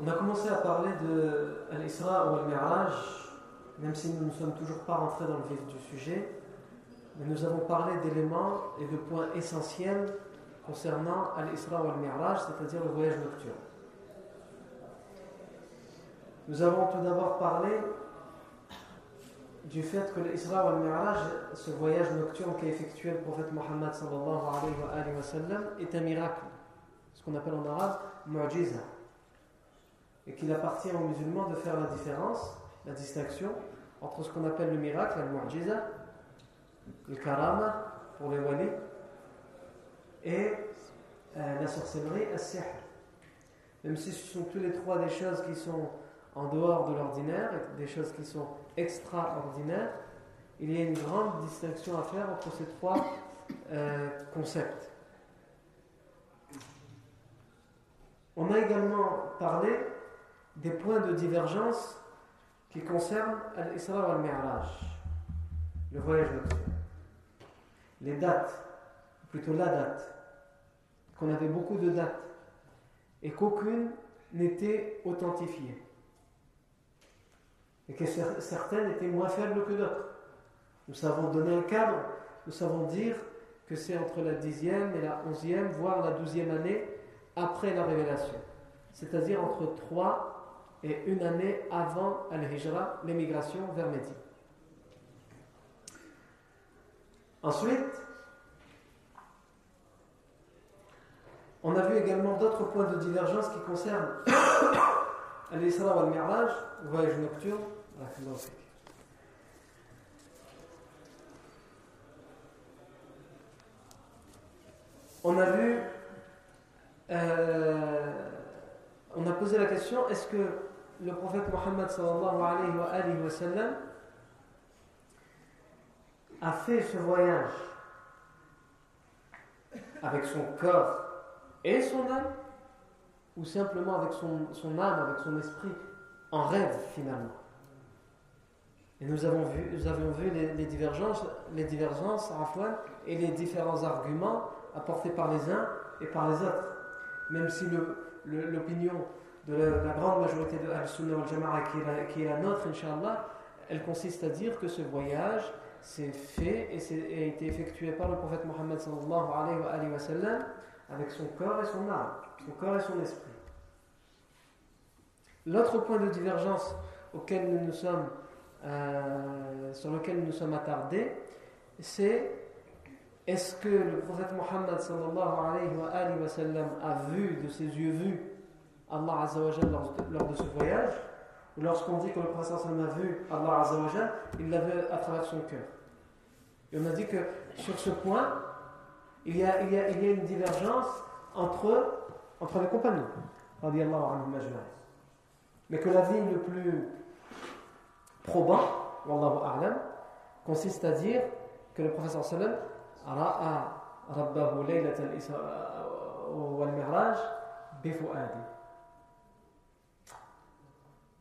On a commencé à parler de Al-Isra ou Al-Mi'raj, même si nous ne sommes toujours pas rentrés dans le vif du sujet, mais nous avons parlé d'éléments et de points essentiels concernant Al-Isra ou Al-Mi'raj, c'est-à-dire le voyage nocturne. Nous avons tout d'abord parlé du fait que l'Isra ou Al-Mi'raj, ce voyage nocturne qu'a effectué le prophète Mohammed sallallahu alayhi wa est un miracle, ce qu'on appelle en arabe mu'jiza et qu'il appartient aux musulmans de faire la différence, la distinction entre ce qu'on appelle le miracle, le mu'jiza, le karama pour les wali, et euh, la sorcellerie, le sihr. Même si ce sont tous les trois des choses qui sont en dehors de l'ordinaire, des choses qui sont extraordinaires, il y a une grande distinction à faire entre ces trois euh, concepts. On a également parlé des points de divergence qui concernent Al-Isra ou Al-Mi'raj, le voyage nocturne. Les dates, plutôt la date, qu'on avait beaucoup de dates et qu'aucune n'était authentifiée. Et que certaines étaient moins faibles que d'autres. Nous savons donner un cadre, nous savons dire que c'est entre la dixième et la onzième, voire la douzième année après la révélation. C'est-à-dire entre 3 et une année avant Al-Hijra, l'émigration vers Médine. Ensuite, on a vu également d'autres points de divergence qui concernent Al-Isra ou Al-Mi'raj, voyage nocturne. On a vu, euh, on a posé la question est-ce que le prophète Mohammed sallallahu alayhi wa, sallam a fait ce voyage avec son corps et son âme ou simplement avec son, son âme, avec son esprit en rêve finalement et nous avons vu, nous vu les, les divergences, les divergences et les différents arguments apportés par les uns et par les autres. Même si l'opinion de la, grande majorité de Al-Sunnah wal Jama'a qui, qui est la nôtre, Inch'Allah, elle consiste à dire que ce voyage s'est fait et, a été effectué par le prophète Mohammed sallallahu alayhi wa sallam avec son corps et son âme, son corps et son esprit. L'autre point de divergence auquel nous nous sommes euh, sur lequel nous sommes attardés, c'est est-ce que le prophète Mohammed sallallahu a vu de ses yeux vus Allah azawajal lors, lors de ce voyage lorsqu'on dit que le prophète a vu Allah azawajal, il l'a vu à travers son cœur. Et on a dit que sur ce point, il y a, il y a, il y a une divergence entre, entre les compagnons, mais que la vie le plus probant, wallahu a'lam, consiste à dire que le professeur sallam ra'a rabbahu laylat al-isra wal mi'raj bifu'adi.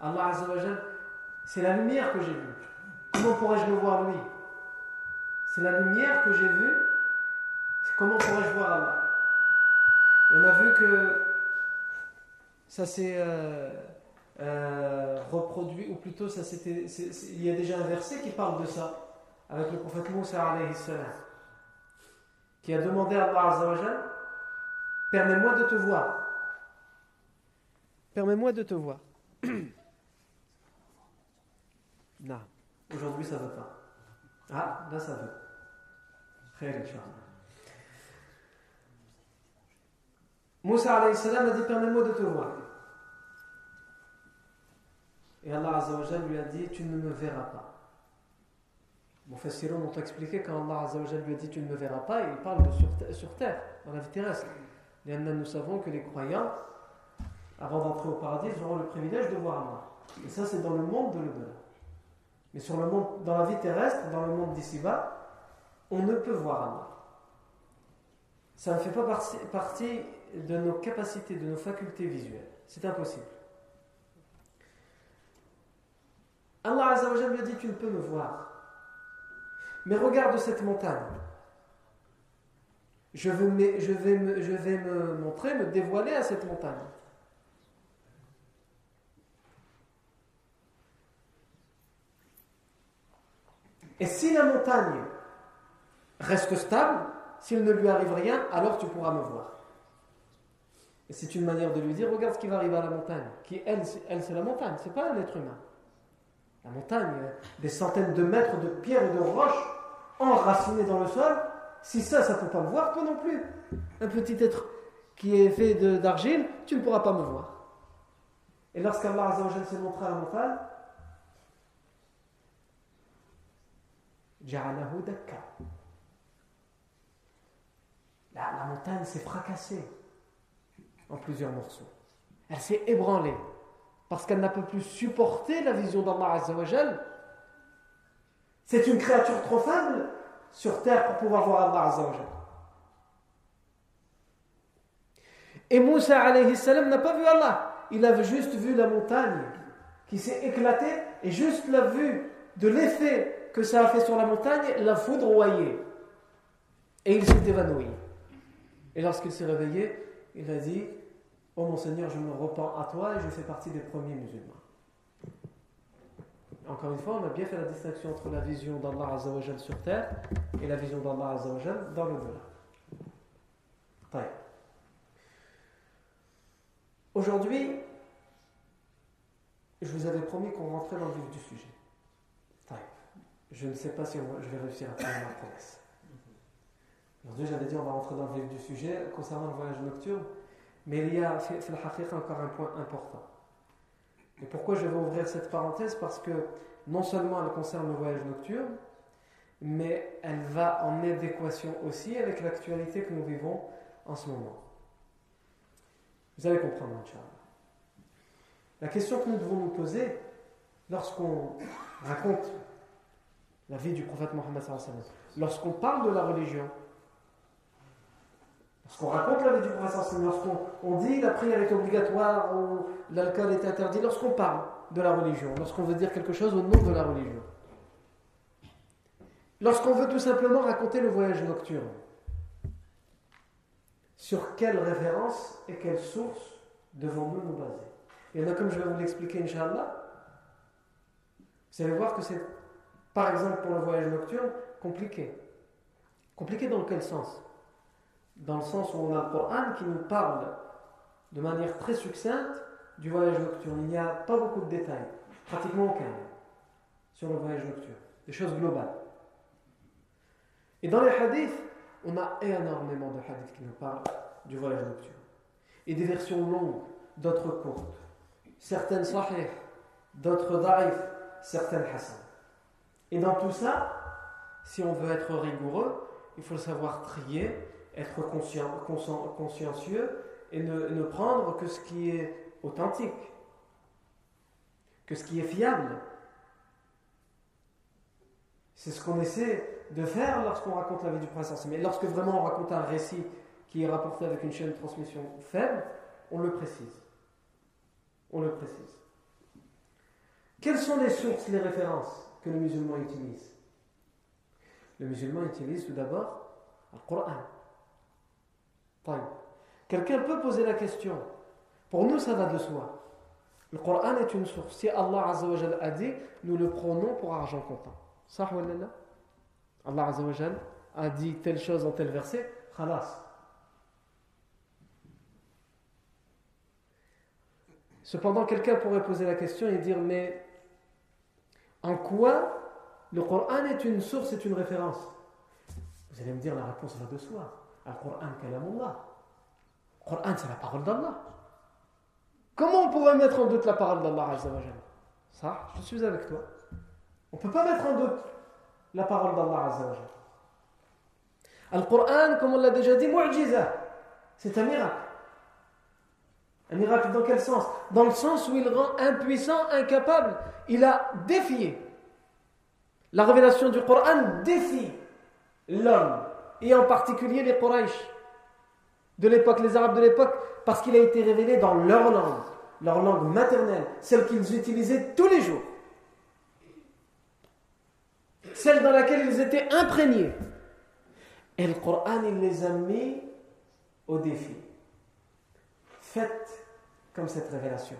Allah c'est la lumière que j'ai vue. Comment pourrais-je le voir lui? C'est la lumière que j'ai vue. Comment pourrais-je voir Allah? Et on a vu que ça s'est euh, euh, reproduit, ou plutôt ça c'était, il y a déjà un verset qui parle de ça, avec le prophète Moussa alayhi salam, qui a demandé à Allah permets-moi de te voir. Permets-moi de te voir. non, aujourd'hui ça ne veut pas. Ah, là ça veut. Khair, Moussa a dit Permets-moi de te voir. Et Allah Azzawajal lui a dit Tu ne me verras pas. Mon Fassiron ont expliqué quand Allah Azzawajal lui a dit Tu ne me verras pas, il parle de sur, sur terre, dans la vie terrestre. Et nous savons que les croyants, avant d'entrer au paradis, ils auront le privilège de voir Allah. Et ça, c'est dans le monde de l'au-delà. Mais sur le monde, dans la vie terrestre, dans le monde d'ici-bas, on ne peut voir Allah. Ça ne fait pas partie de nos capacités, de nos facultés visuelles. C'est impossible. Allah Azzawajal lui a dit Tu ne peux me voir. Mais regarde cette montagne. Je me, je vais me montrer, me dévoiler à cette montagne. Et si la montagne reste stable, s'il ne lui arrive rien, alors tu pourras me voir. Et c'est une manière de lui dire, regarde ce qui va arriver à la montagne, qui elle, elle c'est la montagne, c'est pas un être humain. La montagne, des centaines de mètres de pierres et de roches enracinées dans le sol, si ça, ça ne peut pas me voir, toi non plus. Un petit être qui est fait d'argile, tu ne pourras pas me voir. Et lorsqu'Allah s'est montré à la montagne, la, la montagne s'est fracassée en plusieurs morceaux. Elle s'est ébranlée parce qu'elle n'a pas pu supporter la vision d'Allah Azzawajal. C'est une créature trop faible sur terre pour pouvoir voir Allah Azzawajal. Et Moussa alayhi salam n'a pas vu Allah. Il avait juste vu la montagne qui s'est éclatée et juste la vue de l'effet que ça a fait sur la montagne l'a foudroyé. Et il s'est évanoui. Et lorsqu'il s'est réveillé, il a dit Oh mon Seigneur, je me repens à toi et je fais partie des premiers musulmans. Encore une fois, on a bien fait la distinction entre la vision d'Allah Azzawajal sur terre et la vision d'Allah Azzawajal dans le delà Aujourd'hui, je vous avais promis qu'on rentrait dans le vif du sujet. Je ne sais pas si je vais réussir à faire ma promesse. Aujourd'hui, j'avais dit on va rentrer dans le vif du sujet concernant le voyage nocturne. Mais il y a, encore un point important. Et pourquoi je vais ouvrir cette parenthèse? Parce que non seulement elle concerne le voyage nocturne, mais elle va en adéquation aussi avec l'actualité que nous vivons en ce moment. Vous allez comprendre, Inch'Allah. La question que nous devons nous poser lorsqu'on raconte la vie du prophète Mohammed, lorsqu'on parle de la religion, Lorsqu'on raconte la vie du prophète, lorsqu'on dit la prière est obligatoire ou l'alcool est interdit, lorsqu'on parle de la religion, lorsqu'on veut dire quelque chose au nom de la religion. Lorsqu'on veut tout simplement raconter le voyage nocturne, sur quelle référence et quelle source devons-nous nous baser? En a comme je vais vous l'expliquer, Inch'Allah. Vous allez voir que c'est, par exemple, pour le voyage nocturne, compliqué. Compliqué dans quel sens? Dans le sens où on a le Coran qui nous parle de manière très succincte du voyage nocturne. Il n'y a pas beaucoup de détails, pratiquement aucun, sur le voyage nocturne, des choses globales. Et dans les hadiths, on a énormément de hadiths qui nous parlent du voyage nocturne. Et des versions longues, d'autres courtes. certaines sahih, d'autres da'if, certaines hasan. Et dans tout ça, si on veut être rigoureux, il faut savoir trier, être consciencieux et ne, ne prendre que ce qui est authentique, que ce qui est fiable. C'est ce qu'on essaie de faire lorsqu'on raconte la vie du prince Mais lorsque vraiment on raconte un récit qui est rapporté avec une chaîne de transmission faible, on le précise. On le précise. Quelles sont les sources, les références? Que le musulman utilise Le musulman utilise tout d'abord le Coran. Quelqu'un peut poser la question. Pour nous, ça va de soi. Le Coran est une source. Si Allah a dit, nous le prenons pour argent comptant. Allah a dit telle chose dans tel verset, khalas. Cependant, quelqu'un pourrait poser la question et dire Mais en quoi le Coran est une source, est une référence? Vous allez me dire la réponse va de soi. Le Coran, c'est la parole d'Allah. Comment on pourrait mettre en doute la parole d'Allah Ça, je suis avec toi. On ne peut pas mettre en doute la parole d'Allah Azzawajal. Le Coran, comme on l'a déjà dit, c'est un miracle. Un miracle dans quel sens? Dans le sens où il rend impuissant, incapable. Il a défié. La révélation du Coran défie l'homme, et en particulier les Quraysh de l'époque, les Arabes de l'époque, parce qu'il a été révélé dans leur langue, leur langue maternelle, celle qu'ils utilisaient tous les jours celle dans laquelle ils étaient imprégnés. Et le Coran, il les a mis au défi. Faites comme cette révélation,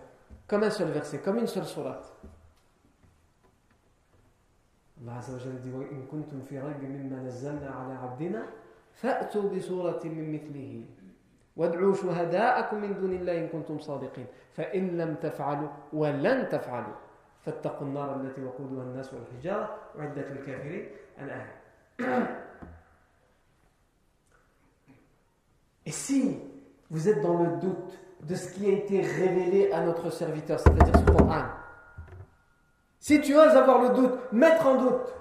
comme un seul verset, comme une seule sourate. Azza wa Jalla dit وإن كنتم في ريب مما نزلنا على عبدنا فأتوا بسورة من مثله. وادعوا شهداءكم من دون الله إن كنتم صادقين. فإن لم تفعلوا ولن تفعلوا فاتقوا النار التي وقودها الناس والحجارة. وعدة الكافرين الآية Et si vous êtes dans le doute de ce qui a été révélé à notre serviteur, c'est-à-dire ce Coran, si tu oses avoir le doute, mettre en doute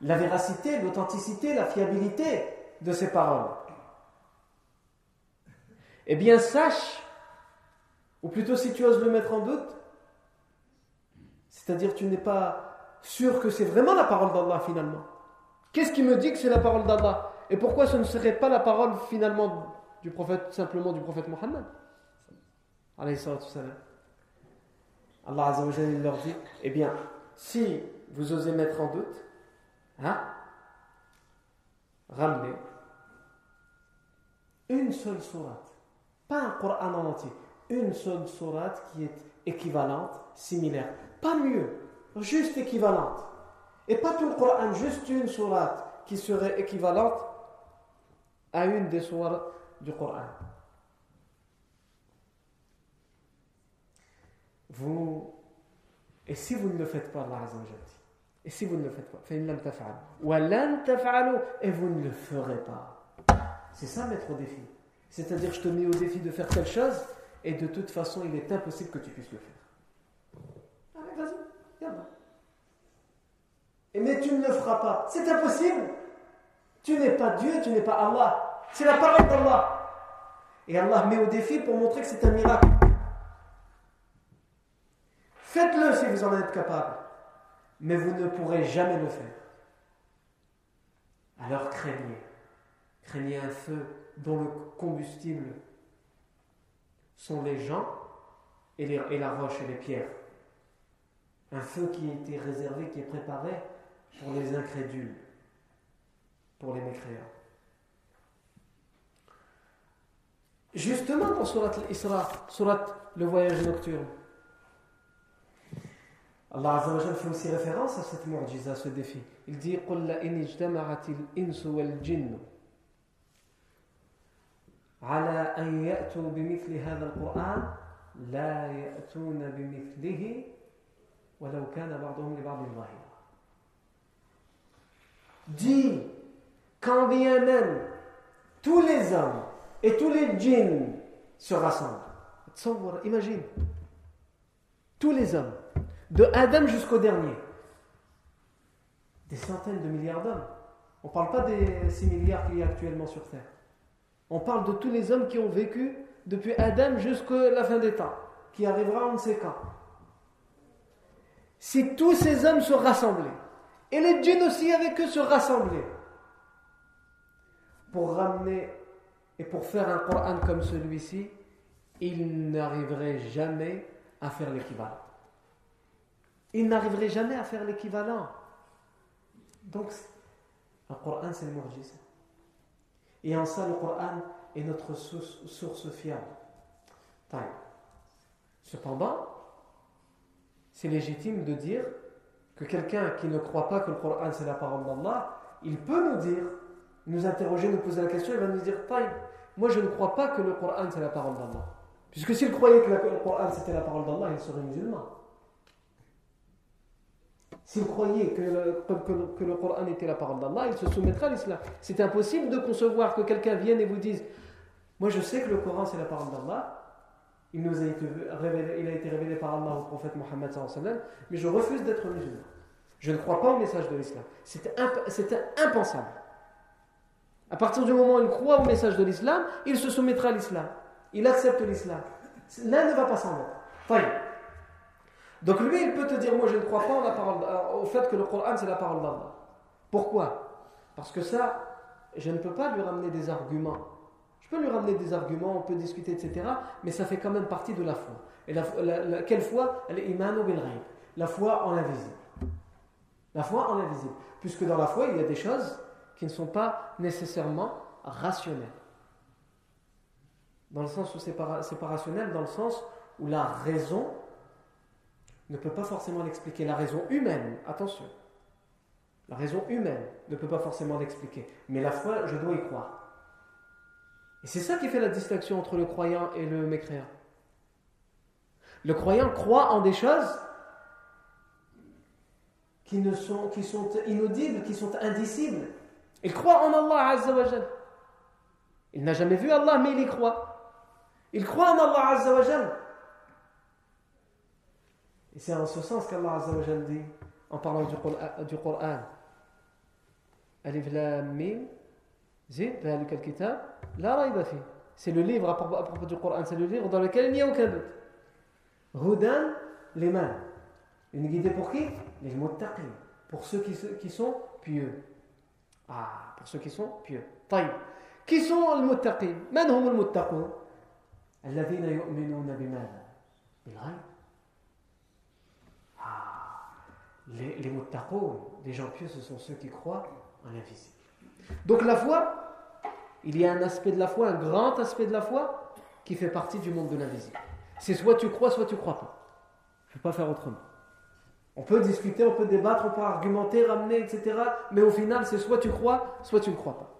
la véracité, l'authenticité, la fiabilité de ces paroles, eh bien sache, ou plutôt si tu oses le mettre en doute, c'est-à-dire tu n'es pas sûr que c'est vraiment la parole d'Allah finalement. Qu'est-ce qui me dit que c'est la parole d'Allah? Et pourquoi ce ne serait pas la parole finalement du prophète, simplement du prophète Mohammed? Allah Azza wa leur dit, eh bien, si vous osez mettre en doute, hein, ramenez une seule sourate, pas un Coran en entier, une seule sourate qui est équivalente, similaire pas mieux, juste équivalente. Et pas tout le Coran, juste une sourate qui serait équivalente à une des sourates du Coran. Vous, et si vous ne le faites pas, Allah et si vous ne le faites pas, et vous ne le ferez pas. C'est ça mettre au défi. C'est-à-dire, je te mets au défi de faire telle chose, et de toute façon, il est impossible que tu puisses le faire. mais tu ne le feras pas. C'est impossible. Tu n'es pas Dieu, tu n'es pas Allah. C'est la parole d'Allah. Et Allah met au défi pour montrer que c'est un miracle. Faites-le si vous en êtes capable. Mais vous ne pourrez jamais le faire. Alors craignez. Craignez un feu dont le combustible sont les gens et, la roche et les pierres. Un feu qui a été réservé, qui est préparé pour les incrédules, pour les mécréants. Justement dans Surat al-Isra, Surat le voyage nocturne, الله عز وجل في سي ريفيرونس ا سيت معجزة سو ديفي قل لئن اجتمعت الانس والجن. على ان ياتوا بمثل هذا القران لا ياتون بمثله ولو كان بعضهم لبعض ظهيرا دي quand bien même tous les hommes et tous تصور imagine. Tous de Adam jusqu'au dernier, des centaines de milliards d'hommes. On ne parle pas des 6 milliards qu'il y a actuellement sur Terre. On parle de tous les hommes qui ont vécu depuis Adam jusqu'à la fin des temps, qui arrivera on ne sait quand. Si tous ces hommes se rassemblaient, et les djinns aussi avec eux se rassemblaient, pour ramener et pour faire un Coran comme celui-ci, ils n'arriveraient jamais à faire l'équivalent. Ils n'arriveraient jamais à faire l'équivalent. Donc, le Coran, c'est le mu'jiz. Et en ça, le Coran est notre source, source fiable. Cependant, c'est légitime de dire que quelqu'un qui ne croit pas que le Coran c'est la parole d'Allah, il peut nous dire, nous interroger, nous poser la question, il va nous dire moi je ne crois pas que le Coran c'est la parole d'Allah. Puisque s'il croyait que le Coran c'était la parole d'Allah, il serait musulman. S'il croyait que le, que, le, Coran était la parole d'Allah, il se soumettrait à l'islam. C'est impossible de concevoir que quelqu'un vienne et vous dise Moi je sais que le Coran c'est la parole d'Allah, il, nous a été révélé, il a été révélé par Allah au prophète Mohammed, mais je refuse d'être musulman. Je ne crois pas au message de l'islam. C'était impensable. À partir du moment où il croit au message de l'islam, il se soumettra à l'islam. Il accepte l'islam. L'un ne va pas s'en mettre. Donc lui, il peut te dire, moi je ne crois pas la parole, euh, au fait que le Coran c'est la parole d'Allah. Pourquoi? Parce que ça, je ne peux pas lui ramener des arguments. Je peux lui ramener des arguments, on peut discuter, etc. Mais ça fait quand même partie de la foi. Et la, quelle foi? La foi en l'invisible. La foi en l'invisible. Puisque dans la foi, il y a des choses qui ne sont pas nécessairement rationnelles. Dans le sens où c'est pas, pas rationnel, dans le sens où la raison ne peut pas forcément l'expliquer. La raison humaine, attention, la raison humaine ne peut pas forcément l'expliquer. Mais la foi, je dois y croire. Et c'est ça qui fait la distinction entre le croyant et le mécréant. Le croyant croit en des choses qui, ne sont, inaudibles, qui sont indicibles. Il croit en Allah Azzawajal. Il n'a jamais vu Allah, mais il y croit. Il croit en Allah Azzawajal. Et c'est en ce sens qu'Allah Azzawajal dit, en parlant du Coran, du Coran Alif Lam Mim, Zid, kitab, la rayba fi. C'est le livre à propos du Coran, c'est le livre dans lequel il n'y a aucun doute. Hudan liman. Une guidée pour qui Les muttaqi. Pour ceux qui, qui sont pieux. Ah, pour ceux qui sont pieux. طيب. Qui sont les muttaqi من هم المتقون الذين يؤمنون بماذا بالغيب les, les les gens pieux, ce sont ceux qui croient en l'invisible. Donc la foi, il y a un aspect de la foi, un grand aspect de la foi, qui fait partie du monde de l'invisible. C'est soit tu crois, soit tu crois pas. Je ne peux pas faire autrement. On peut discuter, on peut débattre, on peut argumenter, ramener, etc. Mais au final, c'est soit tu crois, soit tu ne crois pas.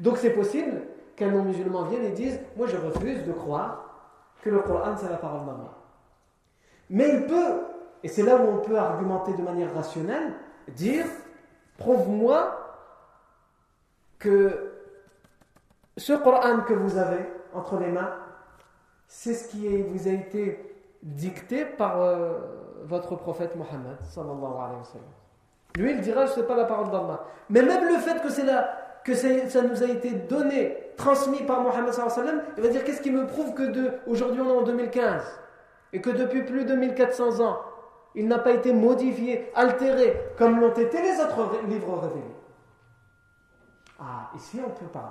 Donc c'est possible qu'un non-musulman vienne et dise Moi je refuse de croire que le Coran c'est la parole d'Allah. Mais il peut et c'est là où on peut argumenter de manière rationnelle, dire prouve-moi que ce Coran que vous avez entre les mains, c'est ce qui vous a été dicté par euh, votre prophète Mohammed Lui, il dira, je ne sais pas la parole d'Allah. Mais même le fait que là, que ça nous a été donné, transmis par Mohammed il va dire, qu'est-ce qui me prouve que aujourd'hui on est en 2015 et que depuis plus de 1400 ans, il n'a pas été modifié, altéré, comme l'ont été les autres livres révélés. Ah, ici on peut parler.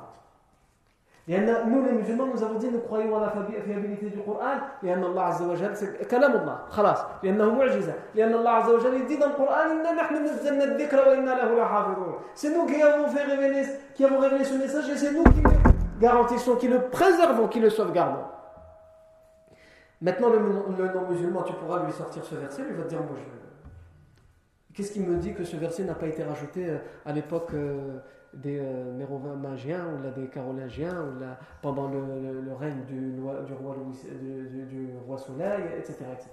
nous les musulmans, nous avons dit, nous croyons à la fiabilité du Coran, لأن الله عز وجل كلام الله خلاص لأنه معجزة لأن الله عز وجل il dit dans le Coran إنا نحن نزلنا الذكر وإنا له لحافظون c'est nous qui avons fait révéler qui avons révélé ce message et c'est nous qui le garantissons qui le préservons qui le sauvegardons Maintenant, le, non-musulman, tu pourras lui sortir ce verset, lui va te dire Moi, je... qu'est-ce qui me dit que ce verset n'a pas été rajouté euh, à l'époque euh, des euh, Mérovingiens ou des Carolingiens ou pendant le, règne du, du, roi du, roi Soleil, etc. etc.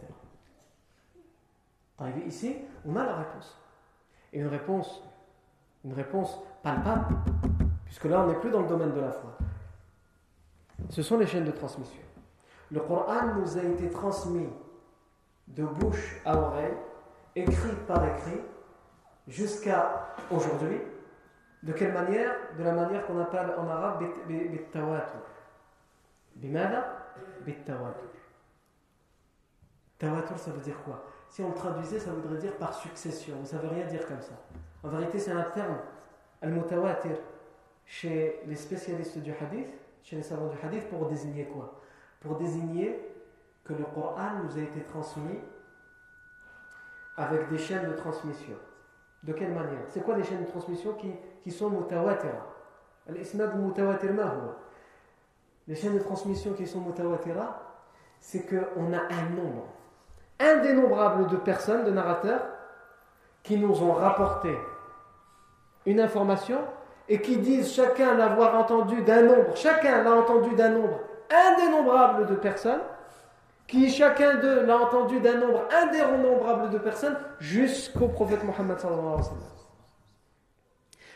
Arrivé ici, on a la réponse. Et une réponse, une réponse palpable, puisque là, on n'est plus dans le domaine de la foi. Ce sont les chaînes de transmission. Le Coran nous a été transmis de bouche à oreille, écrit par écrit, jusqu'à aujourd'hui. De quelle manière? De la manière qu'on appelle en arabe bit-tawatur. Bimada? Bit-tawatur. Tawatur, ça veut dire quoi? Si on le traduisait, ça voudrait dire par succession. Ça ne veut rien dire comme ça. En vérité, c'est un terme, al-mutawatir, chez les spécialistes du hadith, chez les savants du hadith, pour désigner quoi? Pour désigner que le Coran nous a été transmis avec des chaînes de transmission. De quelle manière? C'est quoi les chaînes de transmission qui, qui sont mutawatira? Les chaînes de transmission qui sont mutawatira, c'est qu'on a un nombre indénombrable de personnes, de narrateurs, qui nous ont rapporté une information et qui disent chacun l'avoir entendu d'un nombre, chacun l'a entendu d'un nombre indénombrable de personnes, qui chacun d'eux l'a entendu d'un nombre indénombrable de personnes jusqu'au prophète Mohammed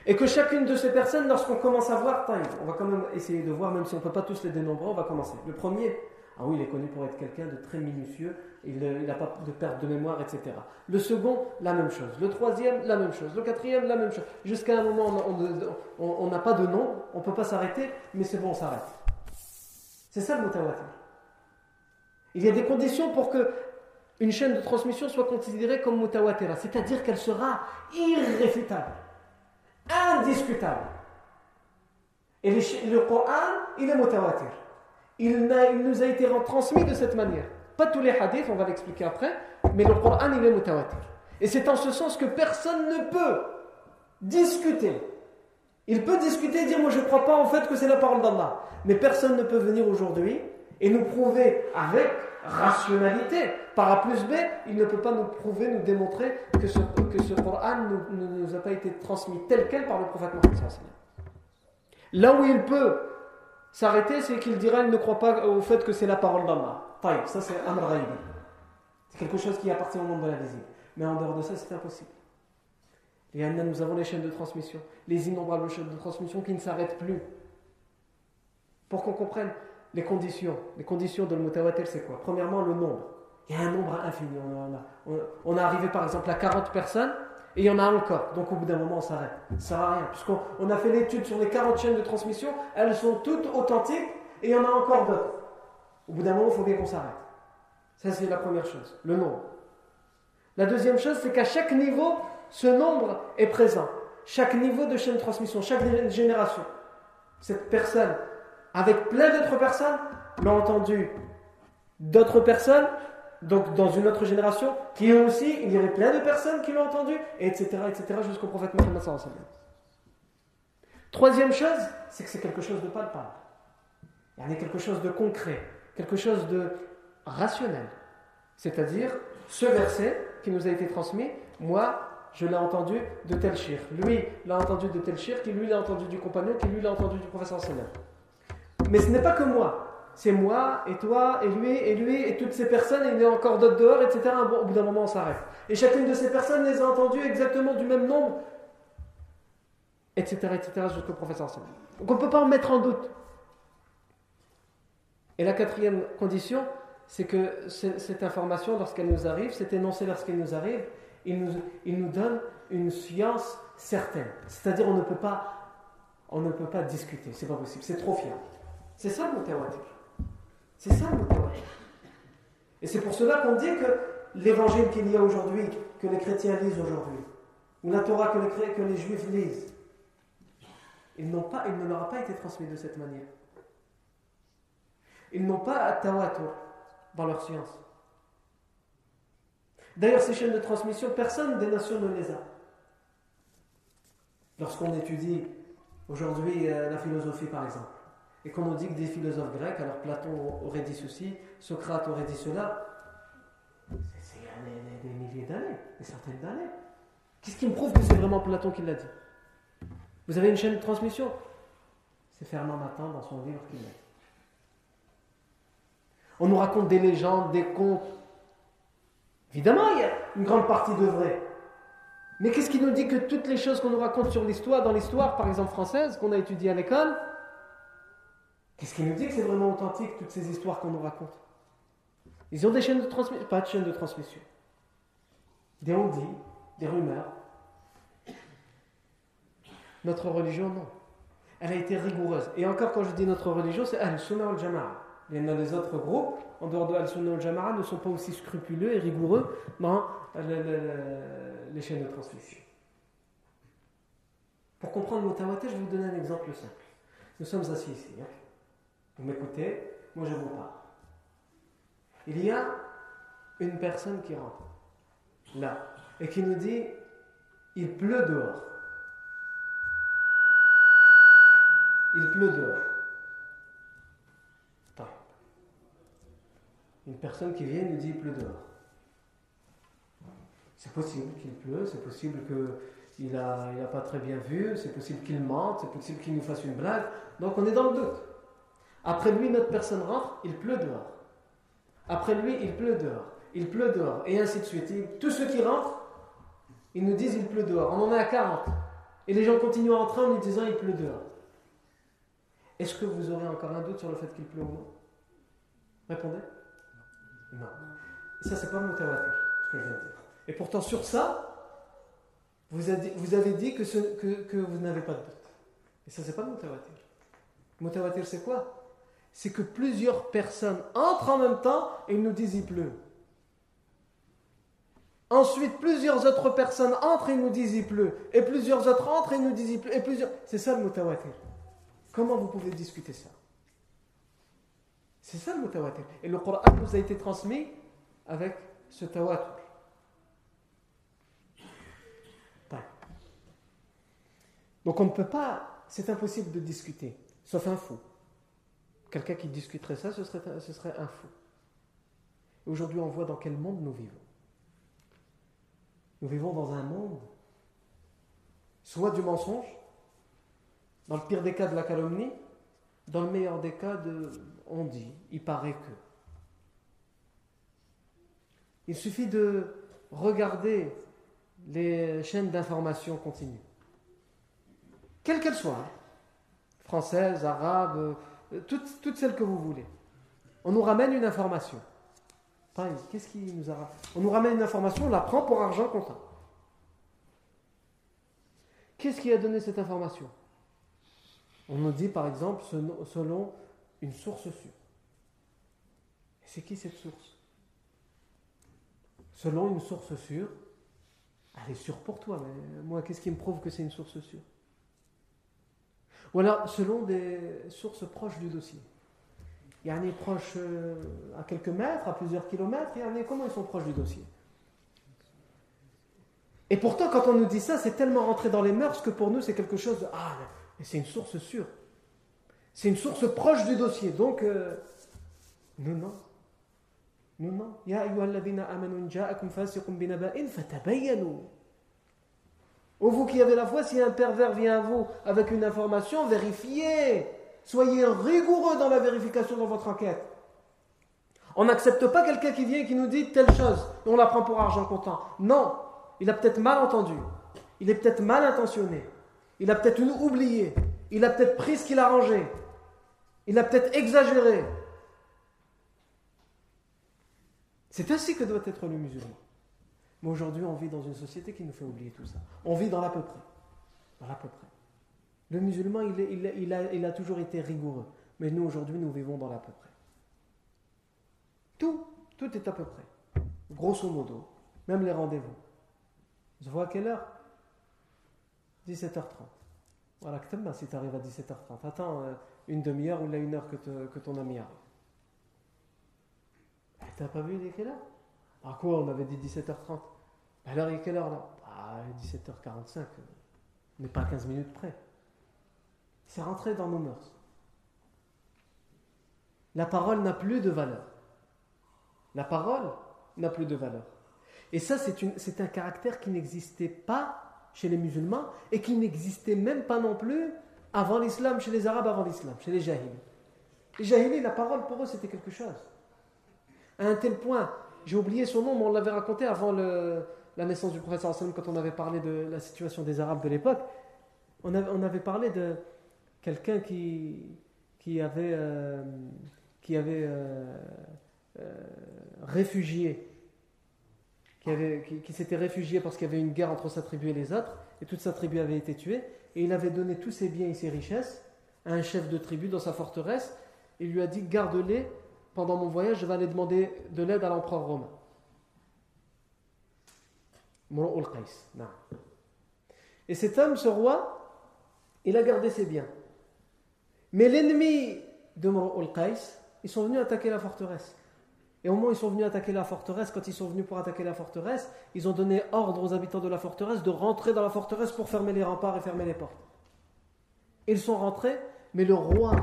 Et que chacune de ces personnes, lorsqu'on commence à voir, on va quand même essayer de voir, même si on ne peut pas tous les dénombrer, on va commencer. Le premier, ah oui, il est connu pour être quelqu'un de très minutieux, il n'a pas de perte de mémoire, etc. Le second, la même chose. Le troisième, la même chose. Le quatrième, la même chose. Jusqu'à un moment, on n'a pas de nom, on ne peut pas s'arrêter, mais c'est bon, on s'arrête. C'est ça le mutawatir. Il y a des conditions pour que une chaîne de transmission soit considérée comme mutawatira, c'est-à-dire qu'elle sera irréfutable, indiscutable. Et le Coran, il est mutawatir. Il, nous a été transmis de cette manière. Pas tous les hadiths, on va l'expliquer après, mais le Coran, il est mutawatir. Et c'est en ce sens que personne ne peut discuter. Il peut discuter et dire Moi, je ne crois pas en fait que c'est la parole d'Allah. Mais personne ne peut venir aujourd'hui et nous prouver avec rationalité, par A plus B, il ne peut pas nous prouver, nous démontrer que ce, que ce Coran ne nous, a pas été transmis tel quel par le prophète Mohammed. Là où il peut s'arrêter, c'est qu'il dira il ne croit pas au fait que c'est la parole d'Allah. Ça, c'est Amr C'est quelque chose qui appartient au monde de la visible. Mais en dehors de ça, c'est impossible. Et nous avons les chaînes de transmission, les innombrables chaînes de transmission qui ne s'arrêtent plus. Pour qu'on comprenne les conditions, les conditions de le c'est quoi? Premièrement, le nombre. Il y a un nombre infini. On, on, est arrivé par exemple à 40 personnes et il y en a encore. Donc au bout d'un moment, on s'arrête. Ça ne sert à rien. Puisqu'on a fait l'étude sur les 40 chaînes de transmission, elles sont toutes authentiques et il y en a encore d'autres. Au bout d'un moment, il faut bien qu'on s'arrête. Ça, c'est la première chose, le nombre. La deuxième chose, c'est qu'à chaque niveau, ce nombre est présent. Chaque niveau de chaîne de transmission, chaque génération. Cette personne, avec plein d'autres personnes, l'a entendu d'autres personnes, donc dans une autre génération, qui ont aussi, il y avait plein de personnes qui l'ont entendu, etc., etc., jusqu'au prophète Mohammed Troisième chose, c'est que c'est quelque chose de palpable. Il y a quelque chose de concret quelque chose de rationnel. C'est-à-dire, ce verset qui nous a été transmis, moi, je l'ai entendu de tel shir. Lui l'a entendu de tel shir, qui lui l'a entendu du compagnon, qui lui l'a entendu du professeur enseignant. Mais ce n'est pas que moi. C'est moi, et toi, et lui, et lui, et toutes ces personnes, et il y a encore d'autres dehors, etc. Au bout d'un moment, on s'arrête. Et chacune de ces personnes les a entendues exactement du même nombre, etc., etc., jusqu'au professeur enseignant. Donc on ne peut pas en mettre en doute. Et la quatrième condition, c'est que cette information, lorsqu'elle nous arrive, cet énoncé lorsqu'elle nous arrive, il nous, donne une science certaine. C'est-à-dire on ne peut pas on ne peut pas discuter, c'est pas possible, c'est trop fiable. C'est ça le mutawatir. C'est ça le mutawatir. Et c'est pour cela qu'on dit que l'évangile qu'il y a aujourd'hui, que les chrétiens lisent aujourd'hui, ou la Torah que les, juifs lisent, il, pas, il ne leur a pas été transmis de cette manière. Ils n'ont pas à tawatur dans leur science. D'ailleurs, ces chaînes de transmission, personne des nations ne les a. Lorsqu'on étudie aujourd'hui euh, la philosophie, par exemple, et qu'on nous dit que des philosophes grecs, alors Platon aurait dit ceci, Socrate aurait dit cela, c'est des, milliers d'années, des centaines d'années. Qu'est-ce qui me prouve que c'est vraiment Platon qui l'a dit? Vous avez une chaîne de transmission? C'est Fernand Matin dans son livre qui l'a dit. On nous raconte des légendes, des contes. Évidemment, il y a une grande partie de vrai. Mais qu'est-ce qui nous dit que toutes les choses qu'on nous raconte sur l'histoire, dans l'histoire par exemple française, qu'on a étudiée à l'école, qu'est-ce qui nous dit que c'est vraiment authentique, toutes ces histoires qu'on nous raconte? Ils ont des chaînes de transmission, pas de chaînes de transmission. Des on des rumeurs. Notre religion, non. Elle a été rigoureuse. Et encore, quand je dis notre religion, c'est Al-Sunnah al-Jama'a. Les autres groupes, en dehors de Al-Sunnah al-Jama'a, ne sont pas aussi scrupuleux et rigoureux dans les chaînes de transmission. Pour comprendre le mutawatir, je vais vous donner un exemple simple. Nous sommes assis ici. Hein. Vous m'écoutez, moi je vous parle. Il y a une personne qui rentre là et qui nous dit il pleut dehors. Il pleut dehors. Une personne qui vient nous dit il pleut dehors. C'est possible qu'il pleut, c'est possible qu'il n'a pas très bien vu, c'est possible qu'il mente, c'est possible qu'il nous fasse une blague. Donc on est dans le doute. Après lui, notre personne rentre, il pleut dehors. Après lui, il pleut dehors. Il pleut dehors. Et ainsi de suite. tous ceux qui rentrent, ils nous disent il pleut dehors. On en est à 40. Et les gens continuent à rentrer en nous disant il pleut dehors. Est-ce que vous aurez encore un doute sur le fait qu'il pleut ou non? Répondez. Non. ça, c'est pas mutawatir, ce que je viens de dire. Et pourtant, sur ça, vous avez dit que, vous n'avez pas de doute. Et ça, c'est pas mutawatir. Mutawatir, c'est quoi? C'est que plusieurs personnes entrent en même temps et ils nous disent il pleut. Ensuite, plusieurs autres personnes entrent et nous disent il pleut. Et plusieurs autres entrent et nous disent il pleut. Et plusieurs... C'est ça le mutawatir. Comment vous pouvez discuter ça? C'est ça le mutawatir. Et le Coran nous a été transmis avec ce tawatur. Donc on ne peut pas, c'est impossible de discuter, sauf un fou. Quelqu'un qui discuterait ça, ce serait, ce serait un fou. Aujourd'hui, on voit dans quel monde nous vivons. Nous vivons dans un monde soit du mensonge, dans le pire des cas de la calomnie, dans le meilleur des cas on dit, il paraît que. Il suffit de regarder les chaînes d'information continues, quelles qu'elles soient, hein. françaises, arabes, euh, toutes, toutes celles que vous voulez. On nous ramène une information. Qu'est-ce qui nous a. On nous ramène une information, on la prend pour argent comptant. Qu'est-ce qui a donné cette information? On nous dit par exemple selon une source sûre. C'est qui cette source? Selon une source sûre, elle est sûre pour toi, mais moi, qu'est-ce qui me prouve que c'est une source sûre? Ou alors, selon des sources proches du dossier. Il y en a proches euh, à quelques mètres, à plusieurs kilomètres, il y en a comment ils sont proches du dossier? Et pourtant, quand on nous dit ça, c'est tellement rentré dans les mœurs que pour nous, c'est quelque chose de Ah, c'est une source sûre. C'est une source proche du dossier. Donc, euh, non. Non. Binaba'in fatabayanu. Ô vous qui avez la foi, si un pervers vient à vous avec une information, vérifiez. Soyez rigoureux dans la vérification de votre enquête. On n'accepte pas quelqu'un qui vient et qui nous dit telle chose et on la prend pour argent comptant. Non, il a peut-être mal entendu. Il est peut-être mal intentionné. Il a peut-être oublié. Il a peut-être pris ce qu'il a rangé. Il a peut-être exagéré. C'est ainsi que doit être le musulman. Mais aujourd'hui, on vit dans une société qui nous fait oublier tout ça. On vit dans l'à peu près. Dans l'à peu près. Le musulman, il, a, toujours été rigoureux. Mais nous, aujourd'hui, nous vivons dans l'à peu près. Tout, tout est à peu près. Grosso modo. Même les rendez-vous. Je vois à quelle heure? 17h30. Voilà, si tu arrives à 17h30. Attends euh, une demi-heure ou là une heure que, ton ami arrive. T'as pas vu, il est quelle heure? À quoi On avait dit 17h30. Alors, il est quelle heure là? Ah, 17h45. On n'est pas à 15 minutes près. C'est rentré dans nos mœurs. La parole n'a plus de valeur. La parole n'a plus de valeur. Et ça, c'est un caractère qui n'existait pas chez les musulmans et qui n'existait même pas non plus avant l'islam, chez les arabes avant l'islam, chez les jahils. Les jahili, la parole pour eux, c'était quelque chose. À un tel point, j'ai oublié son nom, mais on l'avait raconté avant la naissance du prophète quand on avait parlé de la situation des arabes de l'époque. On on avait parlé de, quelqu'un qui, qui avait, euh, qui avait euh, euh, réfugié, qui, s'était réfugié parce qu'il y avait une guerre entre sa tribu et les autres, et toute sa tribu avait été tuée, et il avait donné tous ses biens et ses richesses à un chef de tribu dans sa forteresse, il lui a dit garde-les pendant mon voyage, je vais aller demander de l'aide à l'empereur romain. Et cet homme, ce roi, il a gardé ses biens. Mais l'ennemi de Mur'ul Qais, ils sont venus attaquer la forteresse. Et au moment où ils sont venus attaquer la forteresse, quand ils sont venus pour attaquer la forteresse, ils ont donné ordre aux habitants de la forteresse de rentrer dans la forteresse pour fermer les remparts et fermer les portes. Ils sont rentrés, mais le roi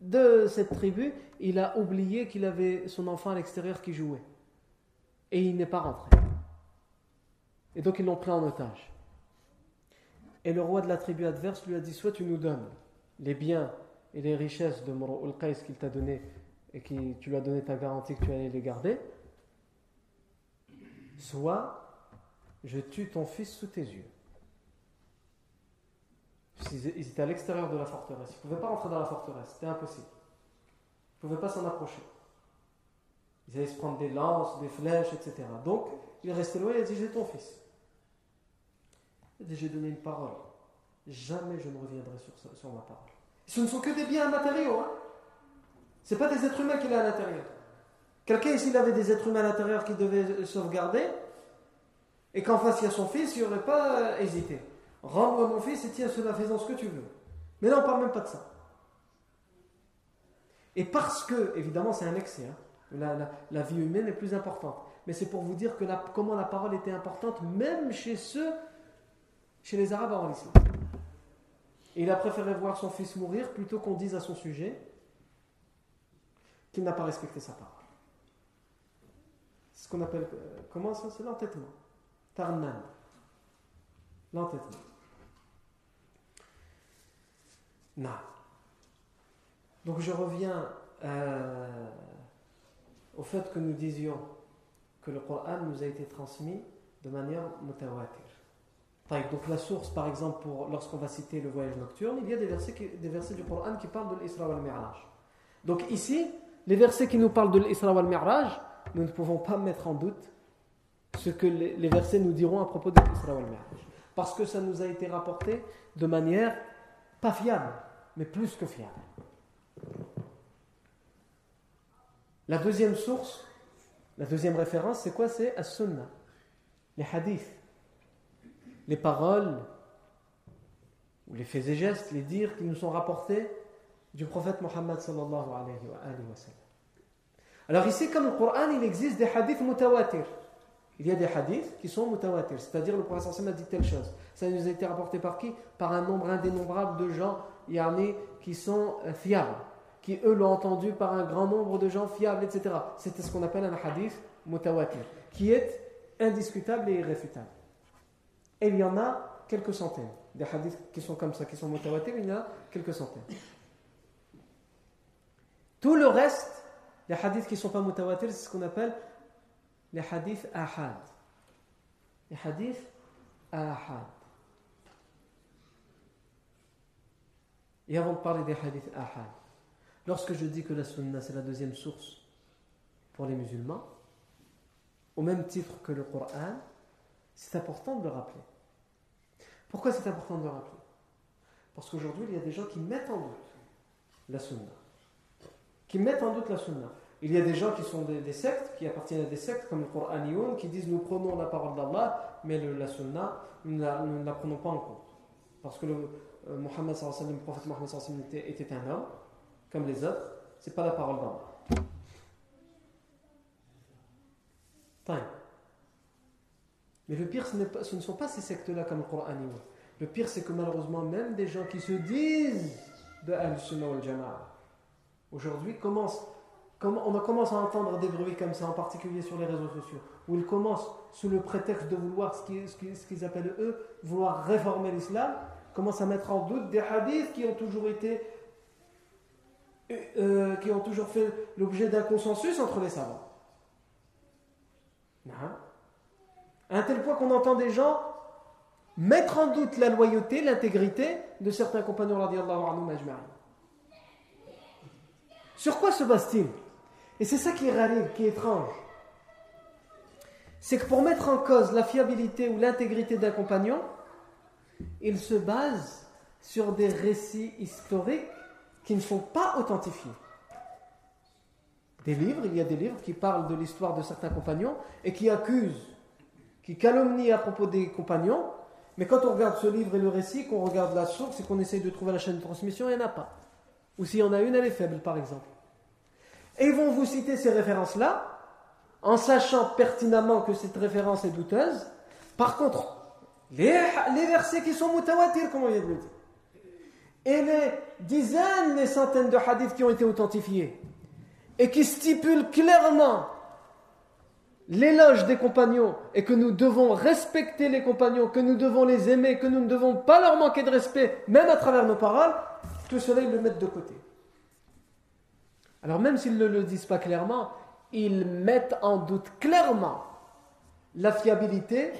de cette tribu, il a oublié qu'il avait son enfant à l'extérieur qui jouait. Et il n'est pas rentré. Et donc ils l'ont pris en otage. Et le roi de la tribu adverse lui a dit Soit tu nous donnes les biens et les richesses de Moro Qais qu'il t'a donné et qui tu lui as donné ta garantie que tu allais les garder, soit je tue ton fils sous tes yeux. Ils étaient à l'extérieur de la forteresse. Ils ne pouvaient pas rentrer dans la forteresse. C'était impossible. Ils ne pouvaient pas s'en approcher. Ils allaient se prendre des lances, des flèches, etc. Donc, il est resté loin et a dit J'ai ton fils. Il a dit J'ai donné une parole. Jamais je ne reviendrai sur, sur ma parole. Ce ne sont que des biens matériaux. Hein. Ce pas des êtres humains qu'il a à l'intérieur. Quelqu'un ici, il avait des êtres humains à l'intérieur qui devait sauvegarder, et qu'en face il y a son fils, il n'aurait pas euh, hésité. Rends-moi mon fils et tiens cela, fais-en ce que tu veux. Mais là, on ne parle même pas de ça. Et parce que, évidemment, c'est un excès, hein. la, vie humaine est plus importante. Mais c'est pour vous dire que comment la parole était importante, même chez ceux, chez les Arabes avant l'islam. Et il a préféré voir son fils mourir plutôt qu'on dise à son sujet qu'il n'a pas respecté sa parole. Ce qu'on appelle, euh, comment ça C'est l'entêtement. Tarnan. L'entêtement. Non. Donc je reviens euh, au fait que nous disions que le Coran nous a été transmis de manière mutawatir. Donc la source, par exemple, pour lorsqu'on va citer le voyage nocturne, il y a des versets, des versets du Coran qui parlent de l'Isra wal-Mi'raj. Donc ici, les versets qui nous parlent de l'Isra wal-Mi'raj, nous ne pouvons pas mettre en doute ce que les, versets nous diront à propos de l'Isra wal-Mi'raj. Parce que ça nous a été rapporté de manière pas fiable, mais plus que fiable. La deuxième source, la deuxième référence, c'est quoi? C'est As-Sunnah, les hadiths les paroles, ou les faits et gestes, les dires qui nous sont rapportés du prophète Mohammed sallallahu alayhi wa, sallam. Alors ici, comme le Coran, il existe des hadiths mutawatir. Il y a des hadiths qui sont mutawatir, c'est-à-dire le prophète a dit telle chose. Ça nous a été rapporté par qui? Par un nombre indénombrable de gens yani, qui sont euh, fiables, qui eux l'ont entendu par un grand nombre de gens fiables, etc. C'était ce qu'on appelle un hadith mutawatir, qui est indiscutable et irréfutable. Et il y en a quelques centaines. Des hadiths qui sont comme ça, qui sont mutawatir, il y en a quelques centaines. Tout le reste, les hadiths qui ne sont pas mutawatir, c'est ce qu'on appelle les hadiths ahad. Les hadiths ahad. Et avant de parler des hadiths ahad, lorsque je dis que la sunna c'est la deuxième source pour les musulmans, au même titre que le Coran, c'est important de le rappeler. Pourquoi c'est important de le rappeler? Parce qu'aujourd'hui, il y a des gens qui mettent en doute la sunna. Qui mettent en doute la sunna. Il y a des gens qui sont des, sectes, qui appartiennent à des sectes comme le Coran qui disent nous prenons la parole d'Allah, mais la sunna, nous ne la, prenons pas en compte. Parce que le, euh, le prophète Mohammed était, était un homme, comme les autres, c'est pas la parole d'Allah. Mais le pire, ce, ne sont pas ces sectes-là comme le Coran. Le pire, c'est que malheureusement, même des gens qui se disent de Al-Sunnah al-Jama'a, aujourd'hui, commencent, on commence à entendre des bruits comme ça, en particulier sur les réseaux sociaux, où ils commencent, sous le prétexte de vouloir ce qu'ils, appellent eux, vouloir réformer l'islam, commencent à mettre en doute des hadiths qui ont toujours été, euh, qui ont toujours fait l'objet d'un consensus entre les savants. À un tel point qu'on entend des gens mettre en doute la loyauté, l'intégrité de certains compagnons radiallahu anhu Sur quoi se base-t-il? Et c'est ça qui est qui est étrange. C'est que pour mettre en cause la fiabilité ou l'intégrité d'un compagnon, il se base sur des récits historiques qui ne sont pas authentifiés. Des livres, il y a des livres qui parlent de l'histoire de certains compagnons et qui accusent, qui calomnient à propos des compagnons, mais quand on regarde ce livre et le récit, qu'on regarde la source et qu'on essaye de trouver la chaîne de transmission, il n'y en a pas. Ou s'il y en a une, elle est faible, par exemple. Et ils vont vous citer ces références-là, en sachant pertinemment que cette référence est douteuse. Par contre, les, versets qui sont mutawatir, comme on vient de le dire, et les dizaines, les centaines de hadiths qui ont été authentifiés, et qui stipulent clairement l'éloge des compagnons, et que nous devons respecter les compagnons, que nous devons les aimer, que nous ne devons pas leur manquer de respect, même à travers nos paroles, tout cela, ils le mettent de côté. Alors même s'ils ne le disent pas clairement, ils mettent en doute clairement la fiabilité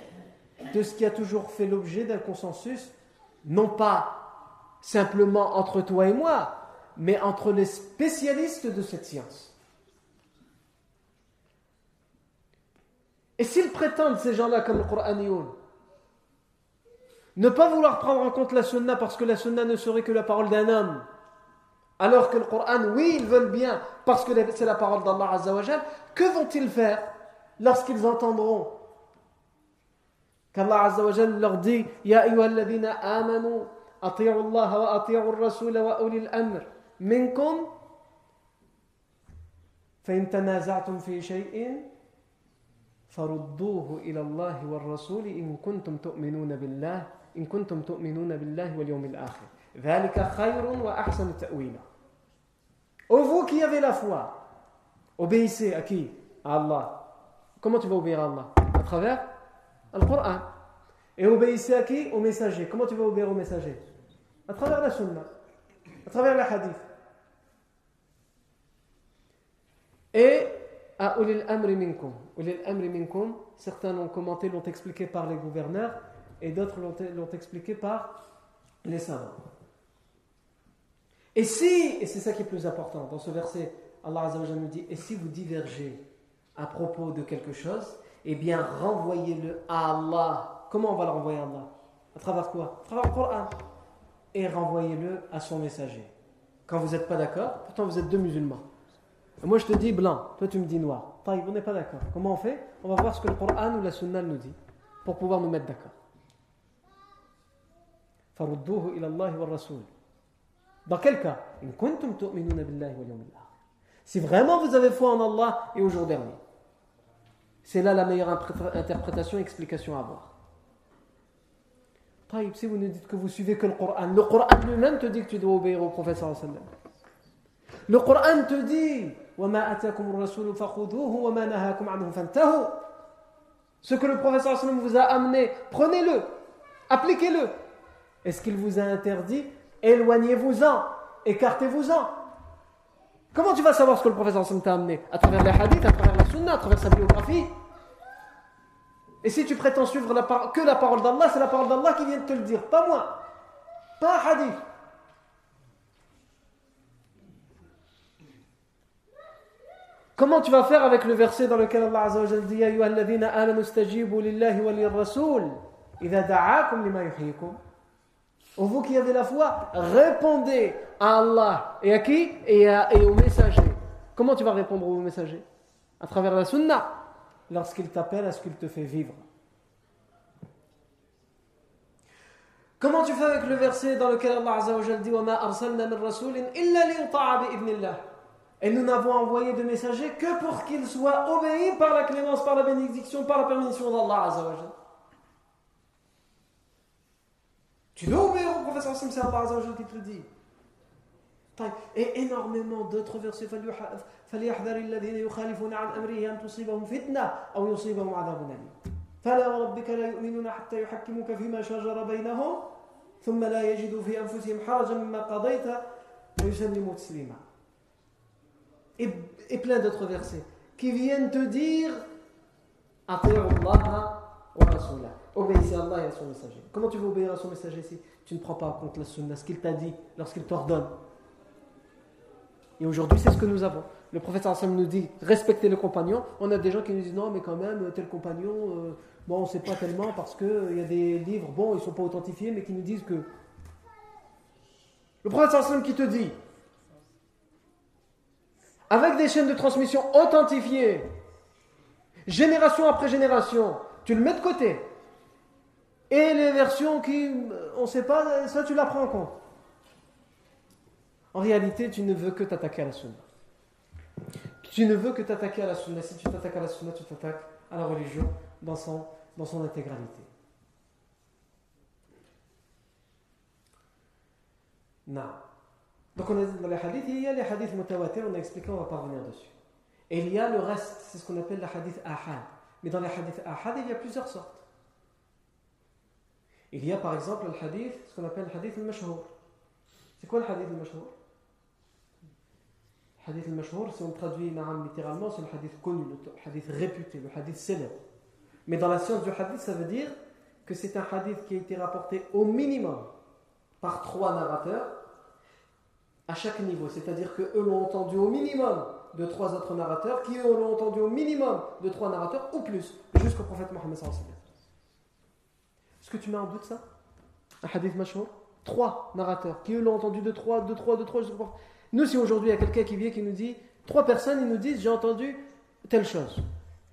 de ce qui a toujours fait l'objet d'un consensus, non pas simplement entre toi et moi, mais entre les spécialistes de cette science. Et s'ils prétendent, ces gens-là, comme le Coran ne pas vouloir prendre en compte la sunna parce que la sunna ne serait que la parole d'un homme, alors que le Coran, oui, ils veulent bien, parce que c'est la parole d'Allah Azzawajal, que vont-ils faire lorsqu'ils entendront qu'Allah Azzawajal leur dit Ya ayyuhalladhina amanu, ati'u Allah wa ati'u al-rasul wa ulil amr, minkum, فإن تنازعتم في شيء فرudduhu إلى الله والرسول إن كنتم تؤمنون بالله إن كنتم تؤمنون بالله واليوم الآخر ذلك خير وأحسن تأويلا Ô vous qui avez la foi, obéissez à qui À Allah. Comment tu vas obéir à Allah À travers le Coran. Et obéissez à qui Au messager. Comment tu vas obéir au messager À travers la sunna. À travers la hadith. Et à ulil amri minkum. Ulil amri minkum, certains l'ont commenté, l'ont expliqué par les gouverneurs et d'autres l'ont expliqué par les savants. Et si, et c'est ça qui est plus important, dans ce verset, Allah nous dit, et si vous divergez à propos de quelque chose, eh bien renvoyez-le à Allah. Comment on va le renvoyer à Allah? À travers quoi? À travers le Coran. Et renvoyez-le à son messager. Quand vous n'êtes pas d'accord, pourtant vous êtes deux musulmans. moi je te dis blanc, toi tu me dis noir. Taïb, on n'est pas d'accord. Comment on fait? On va voir ce que le Coran ou la Sunna nous dit pour pouvoir nous mettre d'accord. Wa. Dans quel cas? Si vraiment vous avez foi en Allah et au jour dernier. C'est là la meilleure interprétation et explication à avoir. si vous nous dites que vous suivez que le Coran, le Coran lui-même te dit que tu dois obéir au prophète Le Coran te dit ce que le prophète vous a amené, prenez-le, appliquez-le. Est-ce qu'il vous a interdit éloignez-vous-en, écartez-vous-en. Comment tu vas savoir ce que le professeur t'a amené? À travers les hadiths, à travers la sunna, à travers sa biographie Et si tu prétends suivre que la parole d'Allah, c'est la parole d'Allah qui vient de te le dire, pas moi, pas un hadith. Comment tu vas faire avec le verset dans lequel Allah Azza wa dit Ya amanu stajibu lillahi wa lirrasul idha da'akum lima yuhyikum vous qui avez la foi, répondez à Allah. Et à qui et, à, et au messager. Comment tu vas répondre au messager À travers la sunna, lorsqu'il t'appelle à ce qu'il te fait vivre? Comment tu fais avec le verset dans lequel Allah Azza wa dit Et nous n'avons envoyé de messager que pour qu'il soit obéi par la clémence, par la bénédiction, par la permission d'Allah Azza Tu dois obéir au professeur c'est Allah Azzawajal qui te le dit. Et énormément d'autres versets. فليحذر الذين يخالفون عن أمره أن تصيبهم فتنة أو يصيبهم عذاب أليم فلا وربك لا يؤمنون حتى يحكموك فيما شجر بينهم ثم لا يجدوا في أنفسهم حرجا مما قضيت ويسلموا تسليما et plein d'autres versets qui viennent te dire أطيعوا الله Obéissez à Allah et à son messager. Comment tu veux obéir à son messager si tu ne prends pas en compte la sunna, ce qu'il t'a dit lorsqu'il t'ordonne? Et aujourd'hui, c'est ce que nous avons. le prophète sallam nous dit respectez le compagnon, on a des gens qui nous disent non, mais quand même, tel compagnon, euh, on ne sait pas tellement parce qu'il y a des livres, bon, ils ne sont pas authentifiés, mais qui nous disent que. Le prophète sallam qui te dit avec des chaînes de transmission authentifiées, génération après génération, tu le mets de côté. Et les versions qui, on ne sait pas, ça tu la prends en compte. En réalité, tu ne veux que t'attaquer à la sunna. Tu ne veux que t'attaquer à la sunna. Si tu t'attaques à la sunna, tu t'attaques à la religion dans son, dans son intégralité. Non. Donc on a dans les hadiths, il y a les hadiths mutawatir, on a expliqué, on ne va pas revenir dessus. Et il y a le reste, c'est ce qu'on appelle les hadiths ahad. Mais dans les hadiths ahad, il y a plusieurs sortes. Il y a par exemple le hadith, ce qu'on appelle le hadith al-mashhour. C'est quoi le hadith al-mashhour Le hadith al-mashhour, si on traduit littéralement, c'est le hadith connu, le hadith réputé, le hadith célèbre. Mais dans la science du hadith, ça veut dire que c'est un hadith qui a été rapporté au minimum par trois narrateurs à chaque niveau. C'est-à-dire qu'eux l'ont entendu au minimum de trois autres narrateurs, qui eux l'ont entendu au minimum de trois narrateurs ou plus, jusqu'au prophète Mohammed Est-ce que tu mets en doute ça? Un hadith mashhour Trois narrateurs, qui eux l'ont entendu de trois, de trois, de trois, jusqu'au Nous, si aujourd'hui il y a quelqu'un qui vient qui nous dit, trois personnes, ils nous disent, j'ai entendu telle chose.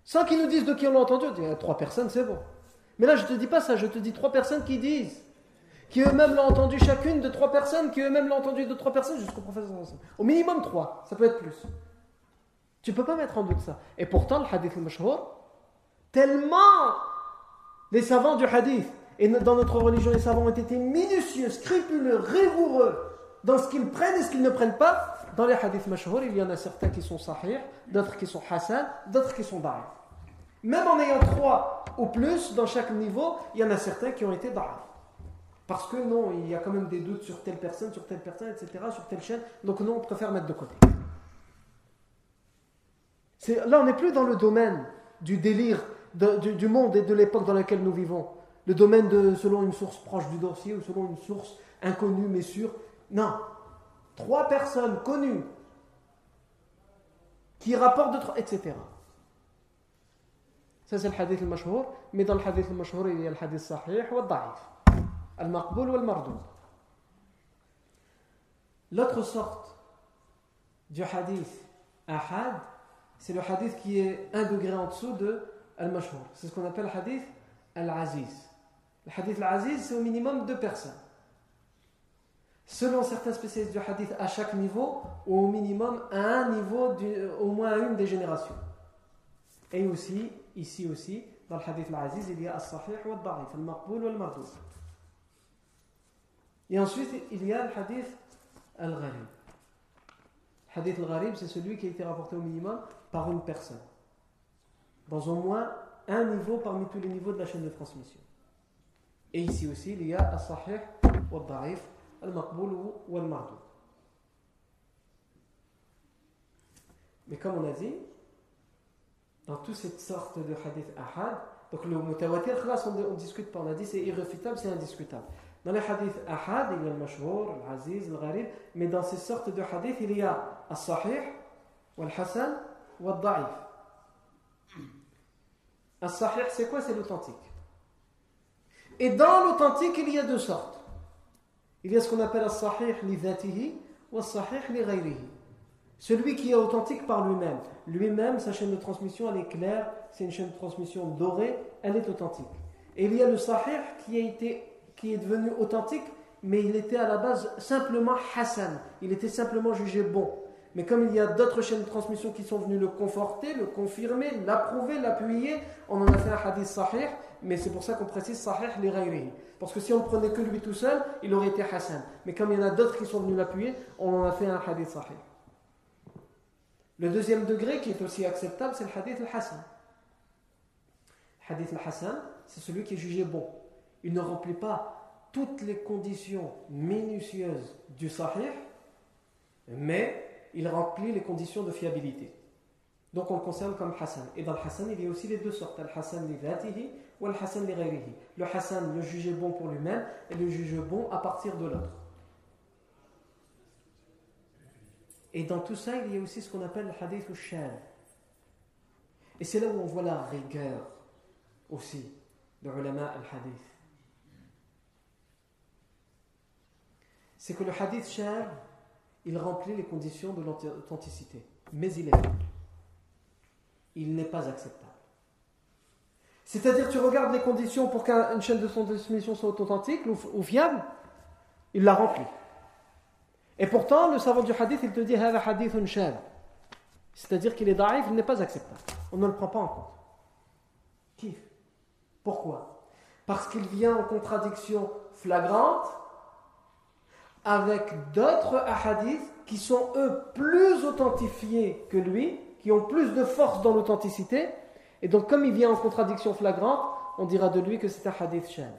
Sans qu'ils nous disent de qui on l'a entendu, on dit, trois personnes, c'est bon. Mais là, je ne te dis pas ça, je te dis trois personnes qui disent qui eux-mêmes l'ont entendu chacune de trois personnes, qui eux-mêmes l'ont entendu de trois personnes jusqu'au prophète. Au minimum trois, ça peut être plus. Tu ne peux pas mettre en doute ça. Et pourtant, le hadith al-mashhour, tellement les savants du hadith, et dans notre religion, les savants ont été minutieux, scrupuleux, rigoureux dans ce qu'ils prennent et ce qu'ils ne prennent pas. Dans les hadiths mashhour, il y en a certains qui sont sahih, d'autres qui sont hasan, d'autres qui sont da'if. Même en ayant trois ou plus dans chaque niveau, il y en a certains qui ont été da'if. Parce que non, il y a quand même des doutes sur telle personne, sur telle personne, etc., sur telle chaîne. Donc non, on préfère mettre de côté. Là, on n'est plus dans le domaine du délire du, monde et de l'époque dans laquelle nous vivons. Le domaine de selon une source proche du dossier ou selon une source inconnue mais sûre. Non. Trois personnes connues qui rapportent de trois, etc. Ça, c'est le hadith al-mashhour. Mais dans le hadith al-mashhour, il y a le hadith sahih ou le da'if. Al-maqboul ou al-mardoud. L'autre sorte du hadith ahad, c'est le hadith qui est un degré en dessous de al-mashhour. C'est ce qu'on appelle le hadith al-aziz. Le hadith al-aziz, c'est au minimum deux personnes. Selon certains spécialistes du hadith, à chaque niveau, ou au minimum à un niveau, au moins à une des générations. Et aussi, ici aussi, dans le hadith al-aziz, il y a al-sahih ou al-da'if, al-maqboul ou al-mardoud. Et ensuite, il y a le hadith al-gharib. Hadith al-gharib, c'est celui qui a été rapporté au minimum par une personne. Dans au moins un niveau parmi tous les niveaux de la chaîne de transmission. Et ici aussi, il y a al-sahih al-da'if, al-maqboul ou al-mardoud. Mais comme on a dit, dans toute cette sorte de hadith ahad, donc le mutawatir, on discute pas, on a dit c'est irréfutable, c'est indiscutable. Dans les hadiths ahad, il y a le mashhour, l'aziz, le gharib, mais dans ces sortes de hadiths, il y a al-sahih, al-hasan, al-da'if. Al-sahih, c'est quoi? C'est l'authentique. Et dans l'authentique, il y a deux sortes. Il y a ce qu'on appelle ou al-sahih li ghayrihi. Celui qui est authentique par lui-même. Lui-même, sa chaîne de transmission, elle est claire, c'est une chaîne de transmission dorée, elle est authentique. Et il y a le sahih qui a été qui est devenu authentique, mais il était à la base simplement Hassan. Il était simplement jugé bon. Mais comme il y a d'autres chaînes de transmission qui sont venues le conforter, le confirmer, l'approuver, l'appuyer, on en a fait un hadith sahih, mais c'est pour ça qu'on précise sahih ghayrihi. Parce que si on ne prenait que lui tout seul, il aurait été Hassan. Mais comme il y en a d'autres qui sont venus l'appuyer, on en a fait un hadith sahih. Le deuxième degré qui est aussi acceptable, c'est le hadith al-Hassan. Hadith al-Hassan, c'est celui qui est jugé bon il ne remplit pas toutes les conditions minutieuses du sahih, mais il remplit les conditions de fiabilité. Donc on le concerne comme Hassan. Et dans le Hassan, il y a aussi les deux sortes, le Hassan li ou le Hassan li. Le Hassan, le juger bon pour lui-même, et le juge bon à partir de l'autre. Et dans tout ça, il y a aussi ce qu'on appelle le hadith ou Et c'est là où on voit la rigueur aussi de ulama al-hadith. C'est que le hadith shab, il remplit les conditions de l'authenticité, mais il est Il n'est pas acceptable. C'est-à-dire, tu regardes les conditions pour qu'une chaîne de transmission soit authentique ou, fiable, il l'a rempli. Et pourtant, le savant du hadith, il te dit hadith C'est-à-dire qu'il est daif, il n'est pas acceptable. On ne le prend pas en compte. Qui Pourquoi? Parce qu'il vient en contradiction flagrante avec d'autres hadiths qui sont eux plus authentifiés que lui, qui ont plus de force dans l'authenticité et donc, comme il vient en contradiction flagrante, on dira de lui que c'est un hadith shad.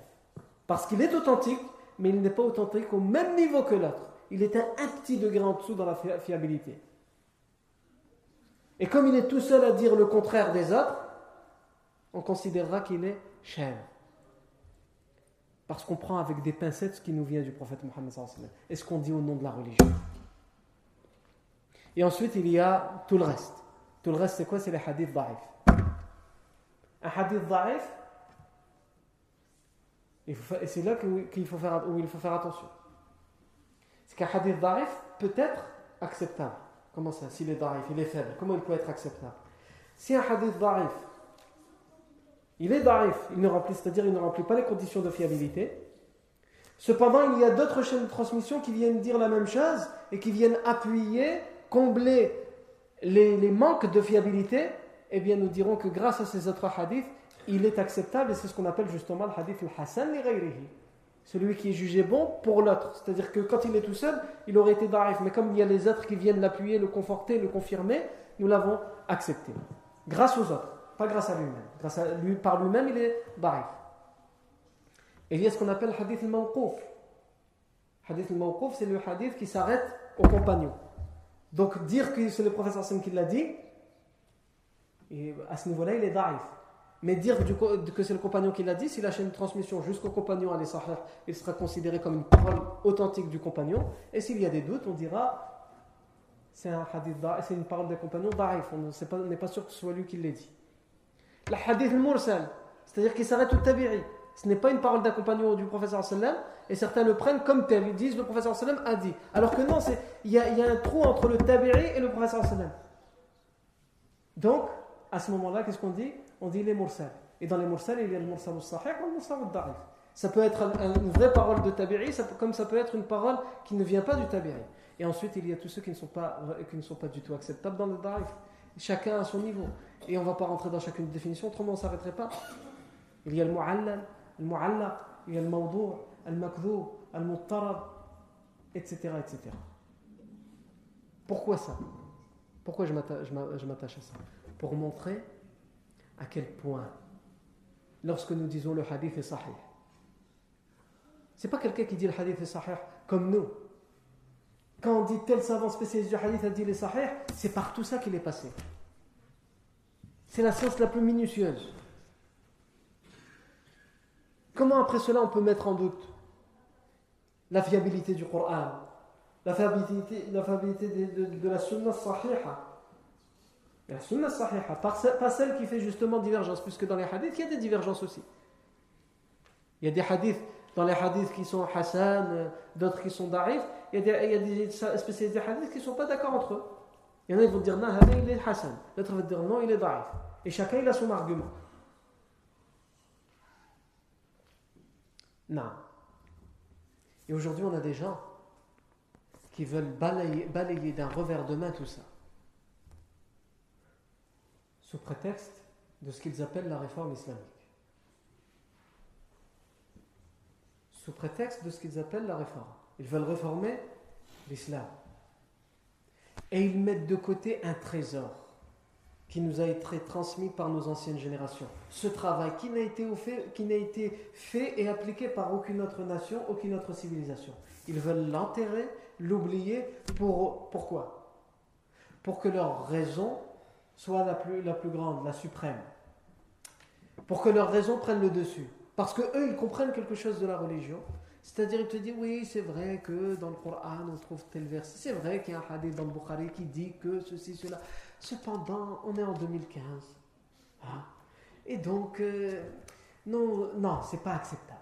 Parce qu'il est authentique, mais il n'est pas authentique au même niveau que l'autre. Il est un, petit degré en dessous dans la fiabilité. Et comme il est tout seul à dire le contraire des autres, on considérera qu'il est cher. Parce qu'on prend avec des pincettes ce qui nous vient du prophète Mohammed et ce qu'on dit au nom de la religion? Et ensuite, il y a tout le reste. Tout le reste, c'est quoi? C'est les hadiths da'if un hadith da'if, et c'est là qu'il faut il faut faire attention. C'est qu'un hadith da'if peut être acceptable. Comment ça? S'il est da'if, il est faible, comment il peut être acceptable? Si un hadith da'if, il est da'if, il ne remplit, c'est-à-dire il ne remplit pas les conditions de fiabilité, cependant il y a d'autres chaînes de transmission qui viennent dire la même chose et qui viennent appuyer, combler les, manques de fiabilité eh bien nous dirons que grâce à ces autres hadiths, il est acceptable et c'est ce qu'on appelle justement le hadith al-Hassan li Celui qui est jugé bon pour l'autre. C'est-à-dire que quand il est tout seul, il aurait été da'if. Mais comme il y a les autres qui viennent l'appuyer, le conforter, le confirmer, nous l'avons accepté. Grâce aux autres, pas grâce à lui-même. Grâce à lui, par lui-même, il est da'if. Et il y a ce qu'on appelle le hadith al-mawqouf. Hadith al-mawqouf, c'est le hadith qui s'arrête au compagnon. Donc dire que c'est le professeur Hassan qui l'a dit, à ce niveau-là, il est daif. Mais dire que c'est le compagnon qui l'a dit, si la chaîne de transmission jusqu'au compagnon il sera considéré comme une parole authentique du compagnon. Et s'il y a des doutes, on dira c'est un hadith c'est une parole des compagnons daif. On n'est pas, sûr que ce soit lui qui l'ait dit. Le hadith mursal, c'est-à-dire qu'il s'arrête au tabi'i. Ce n'est pas une parole d'un compagnon du professeur sallam, et certains le prennent comme tel. Ils disent le professeur sallam a dit. Alors que non, il y, y, a un trou entre le tabi'i et le professeur sallam. Donc, à ce moment-là, qu'est-ce qu'on dit? On dit les mursal. Et dans les mursal, il y a le mursal al-sahih ou le mursal al-da'if. Ça peut être une vraie parole de tabi'i, comme ça peut être une parole qui ne vient pas du tabi'i. Et ensuite, il y a tous ceux qui ne sont pas, qui ne sont pas du tout acceptables dans le da'if. Chacun à son niveau. Et on ne va pas rentrer dans chacune des définitions, autrement on ne s'arrêterait pas. Il y a le mu'allal, le mu'allaq, il y a le mawdou', le makdou, le muttarab, etc., etc. Pourquoi ça? Pourquoi je m'attache à ça? Pour montrer à quel point, lorsque nous disons le hadith est sahih, c'est pas quelqu'un qui dit le hadith est sahih comme nous. Quand on dit tel savant spécialiste du hadith a dit le sahih, c'est par tout ça qu'il est passé. C'est la science la plus minutieuse. Comment après cela on peut mettre en doute la fiabilité du Coran, la fiabilité, la fiabilité de, la sunna sahiha? La sunna sahiha, pas celle qui fait justement divergence, puisque dans les hadiths, il y a des divergences aussi. Il y a des hadiths, dans les hadiths qui sont hassan, d'autres qui sont da'if, il y a des, il y a des spécialistes des hadiths qui ne sont pas d'accord entre eux. Il y en a qui vont dire non, il est hassan, l'autre va dire non, il est da'if. Et chacun il a son argument. Non. Et aujourd'hui, on a des gens qui veulent balayer d'un revers de main tout ça sous prétexte de ce qu'ils appellent la réforme islamique. Sous prétexte de ce qu'ils appellent la réforme. Ils veulent réformer l'islam. Et ils mettent de côté un trésor qui nous a été transmis par nos anciennes générations. Ce travail qui n'a été, été fait et appliqué par aucune autre nation, aucune autre civilisation. Ils veulent l'enterrer, l'oublier. Pour, pourquoi? Pour que leur raison soit la plus, grande, la suprême. Pour que leurs raisons prennent le dessus. Parce que eux, ils comprennent quelque chose de la religion. C'est-à-dire, il te dit, oui, c'est vrai que dans le Coran, on trouve tel verset. C'est vrai qu'il y a un hadith dans le Bukhari qui dit que ceci, cela. Cependant, on est en 2015. Hein? Et donc, euh, non, non c'est pas acceptable.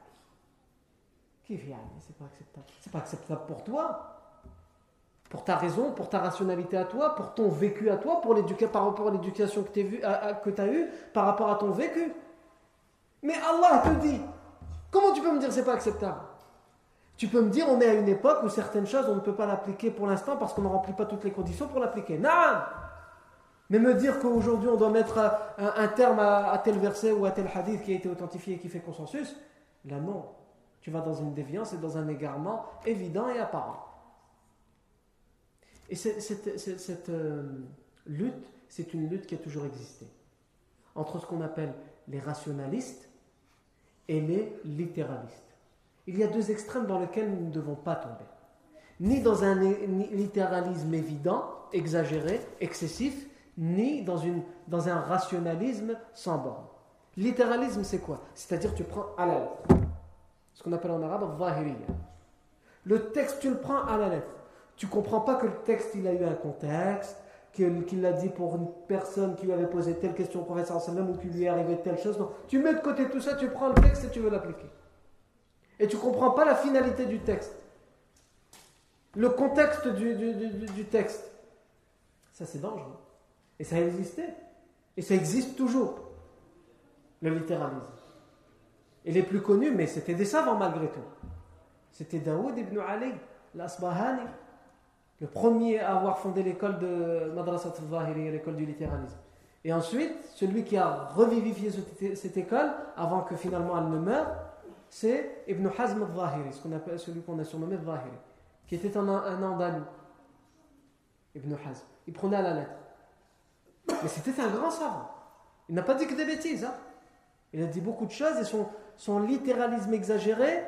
C'est pas acceptable. C'est pas acceptable pour toi, pour ta raison, pour ta rationalité à toi, pour ton vécu à toi, pour par rapport à l'éducation que tu as eue, par rapport à ton vécu. Mais Allah te dit, comment tu peux me dire c'est pas acceptable? Tu peux me dire, on est à une époque où certaines choses, on ne peut pas l'appliquer pour l'instant parce qu'on ne remplit pas toutes les conditions pour l'appliquer. Non Mais me dire qu'aujourd'hui, on doit mettre un, terme à, tel verset ou à tel hadith qui a été authentifié et qui fait consensus, là non. Tu vas dans une déviance et dans un égarement évident et apparent. Et cette, euh, lutte, c'est une lutte qui a toujours existé. Entre ce qu'on appelle les rationalistes et les littéralistes. Il y a deux extrêmes dans lesquels nous ne devons pas tomber. Ni dans un littéralisme évident, exagéré, excessif, ni dans, une, dans un rationalisme sans borne. Littéralisme, c'est quoi? C'est-à-dire tu prends à la lettre. Ce qu'on appelle en arabe zahiriya. Le texte, tu le prends à la lettre. Tu comprends pas que le texte, il a eu un contexte, qu'il l'a dit pour une personne qui lui avait posé telle question au professeur ou qui lui est arrivé telle chose. Non, tu mets de côté tout ça, tu prends le texte et tu veux l'appliquer. Et tu comprends pas la finalité du texte. Le contexte du, texte. Ça, c'est dangereux. Et ça a existé. Et ça existe toujours. Le littéralisme. Et les plus connus, mais c'était des savants malgré tout. C'était Daoud ibn Ali, l'Asbahani, le premier à avoir fondé l'école de Madrasat al-Zahiri, l'école du littéralisme. Et ensuite, celui qui a revivifié cette école avant que finalement elle ne meure, c'est Ibn Hazm al-Zahiri, celui qu'on a surnommé al-Zahiri, qui était un, un andalou. Ibn Hazm. Il prenait à la lettre. Mais c'était un grand savant. Il n'a pas dit que des bêtises. Hein. Il a dit beaucoup de choses et son, littéralisme exagéré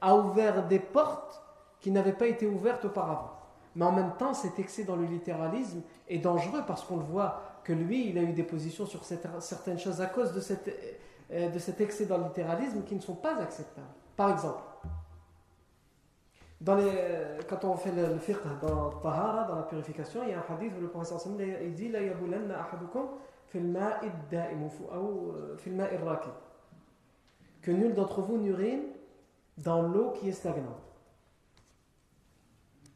a ouvert des portes qui n'avaient pas été ouvertes auparavant. Mais en même temps, cet excès dans le littéralisme est dangereux parce qu'on le voit que lui, il a eu des positions sur certaines choses à cause de cette de cet excès dans le littéralisme qui ne sont pas acceptables. Par exemple, euh, quand on fait le, fiqh dans Tahara, dans la purification, il y a un hadith où le professeur dit La yabulanna ahadukum ou euh. Que nul d'entre vous n'urine dans l'eau qui est stagnante.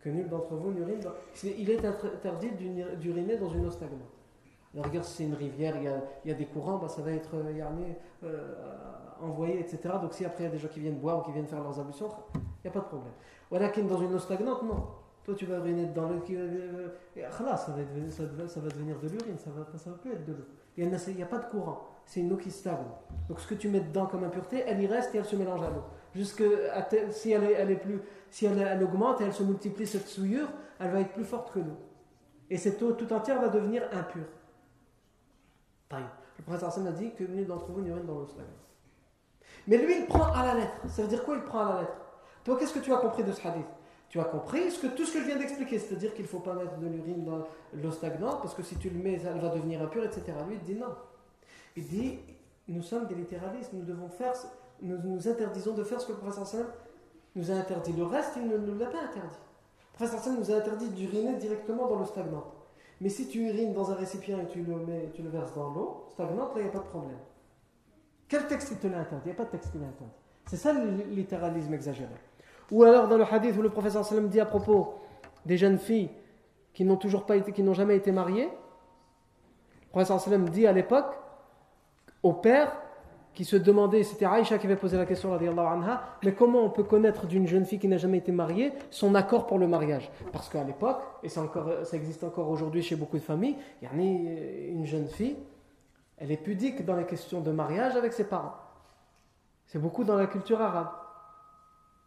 Que nul d'entre vous n'urine. Il est interdit d'uriner dans une eau stagnante. Regarde, si c'est une rivière, il y, a, des courants, bah, ça va être euh, euh, envoyé, etc. Donc si après il y a des gens qui viennent boire ou qui viennent faire leurs ablutions, il n'y a pas de problème. Voilà qu'il dans une eau stagnante, non. Toi tu vas uriner dans l'eau qui... Euh, ça, va ça, va, devenir de l'urine, ça ne va, ça plus être de l'eau. Il n'y a, pas de courant, c'est une eau qui stagne. Donc ce que tu mets dedans comme impureté, elle y reste et elle se mélange à l'eau. Jusque plus, si elle, elle, augmente et elle se multiplie cette souillure, elle va être plus forte que l'eau. Et cette eau tout entière va devenir impure. Le professeur a dit que nul d'entre vous n'urine dans l'eau Mais lui, il prend à la lettre. Ça veut dire quoi, il prend à la lettre? Toi, qu'est-ce que tu as compris de ce hadith? Tu as compris ce que, tout ce que je viens d'expliquer, c'est-à-dire qu'il ne faut pas mettre de l'urine dans l'eau stagnante, parce que si tu le mets, elle va devenir impure, etc. Lui, il dit non. Il dit, nous sommes des littéralistes, nous devons faire, nous nous interdisons de faire ce que le professeur nous a interdit. Le reste, il ne nous l'a pas interdit. Le professeur nous a interdit d'uriner directement dans l'eau stagnante. Mais si tu urines dans un récipient et tu le, mets, tu le verses dans l'eau stagnante, là, il n'y a pas de problème. Quel texte te l'a interdit Il n'y a pas de texte qui l'a interdit. C'est ça le littéralisme exagéré. Ou alors dans le hadith où le professeur sallam dit à propos des jeunes filles qui n'ont toujours pas été, qui n'ont jamais été mariées, le professeur sallam dit à l'époque au père qui se demandait, c'était Aïcha qui avait posé la question, anha, mais comment on peut connaître d'une jeune fille qui n'a jamais été mariée son accord pour le mariage? Parce qu'à l'époque, et ça, existe encore aujourd'hui chez beaucoup de familles, il y a une jeune fille, elle est pudique dans les questions de mariage avec ses parents. C'est beaucoup dans la culture arabe.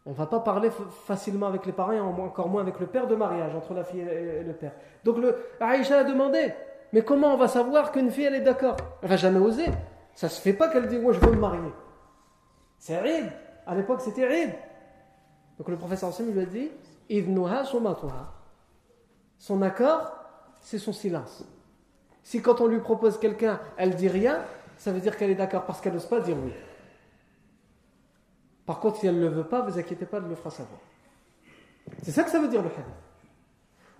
On ne va pas parler facilement avec les parents et encore moins avec le père de mariage, entre la fille et le père. Donc le, Aïcha a demandé, mais comment on va savoir qu'une fille elle est d'accord? Elle va jamais oser. Ça se fait pas qu'elle dit, moi je veux me marier. C'est Eid. À l'époque, c'était Eid. Donc le professeur Hassan lui a dit, Son accord, c'est son silence. Si quand on lui propose quelqu'un, elle dit rien, ça veut dire qu'elle est d'accord parce qu'elle n'ose pas dire oui. Par contre, si elle ne le veut pas, vous inquiétez pas, elle le fera savoir. C'est ça que ça veut dire le hadith.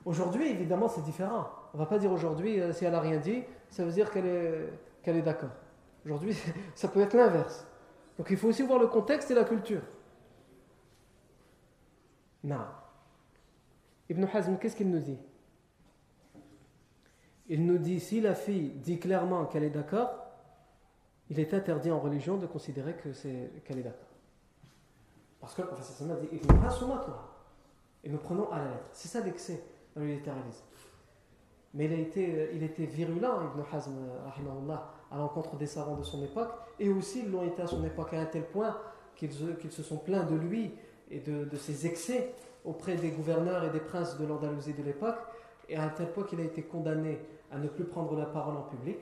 Aujourd'hui, évidemment, c'est différent. On ne va pas dire aujourd'hui, euh, si elle n'a rien dit, ça veut dire qu'elle est d'accord. Aujourd'hui, ça peut être l'inverse. Donc il faut aussi voir le contexte et la culture. Non. Ibn Hazm, qu'est-ce qu'il nous dit? Il nous dit si la fille dit clairement qu'elle est d'accord, il est interdit en religion de considérer qu'elle est d'accord. Parce que le professeur dit et nous prenons à la lettre. C'est ça l'excès dans le littéralisme. Mais il, a été, il était virulent, Ibn Hazm, à l'encontre des savants de son époque, et aussi ils l'ont été à son époque à un tel point qu'ils se sont plaints de lui et de, ses excès auprès des gouverneurs et des princes de l'Andalousie de l'époque, et à un tel point qu'il a été condamné à ne plus prendre la parole en public.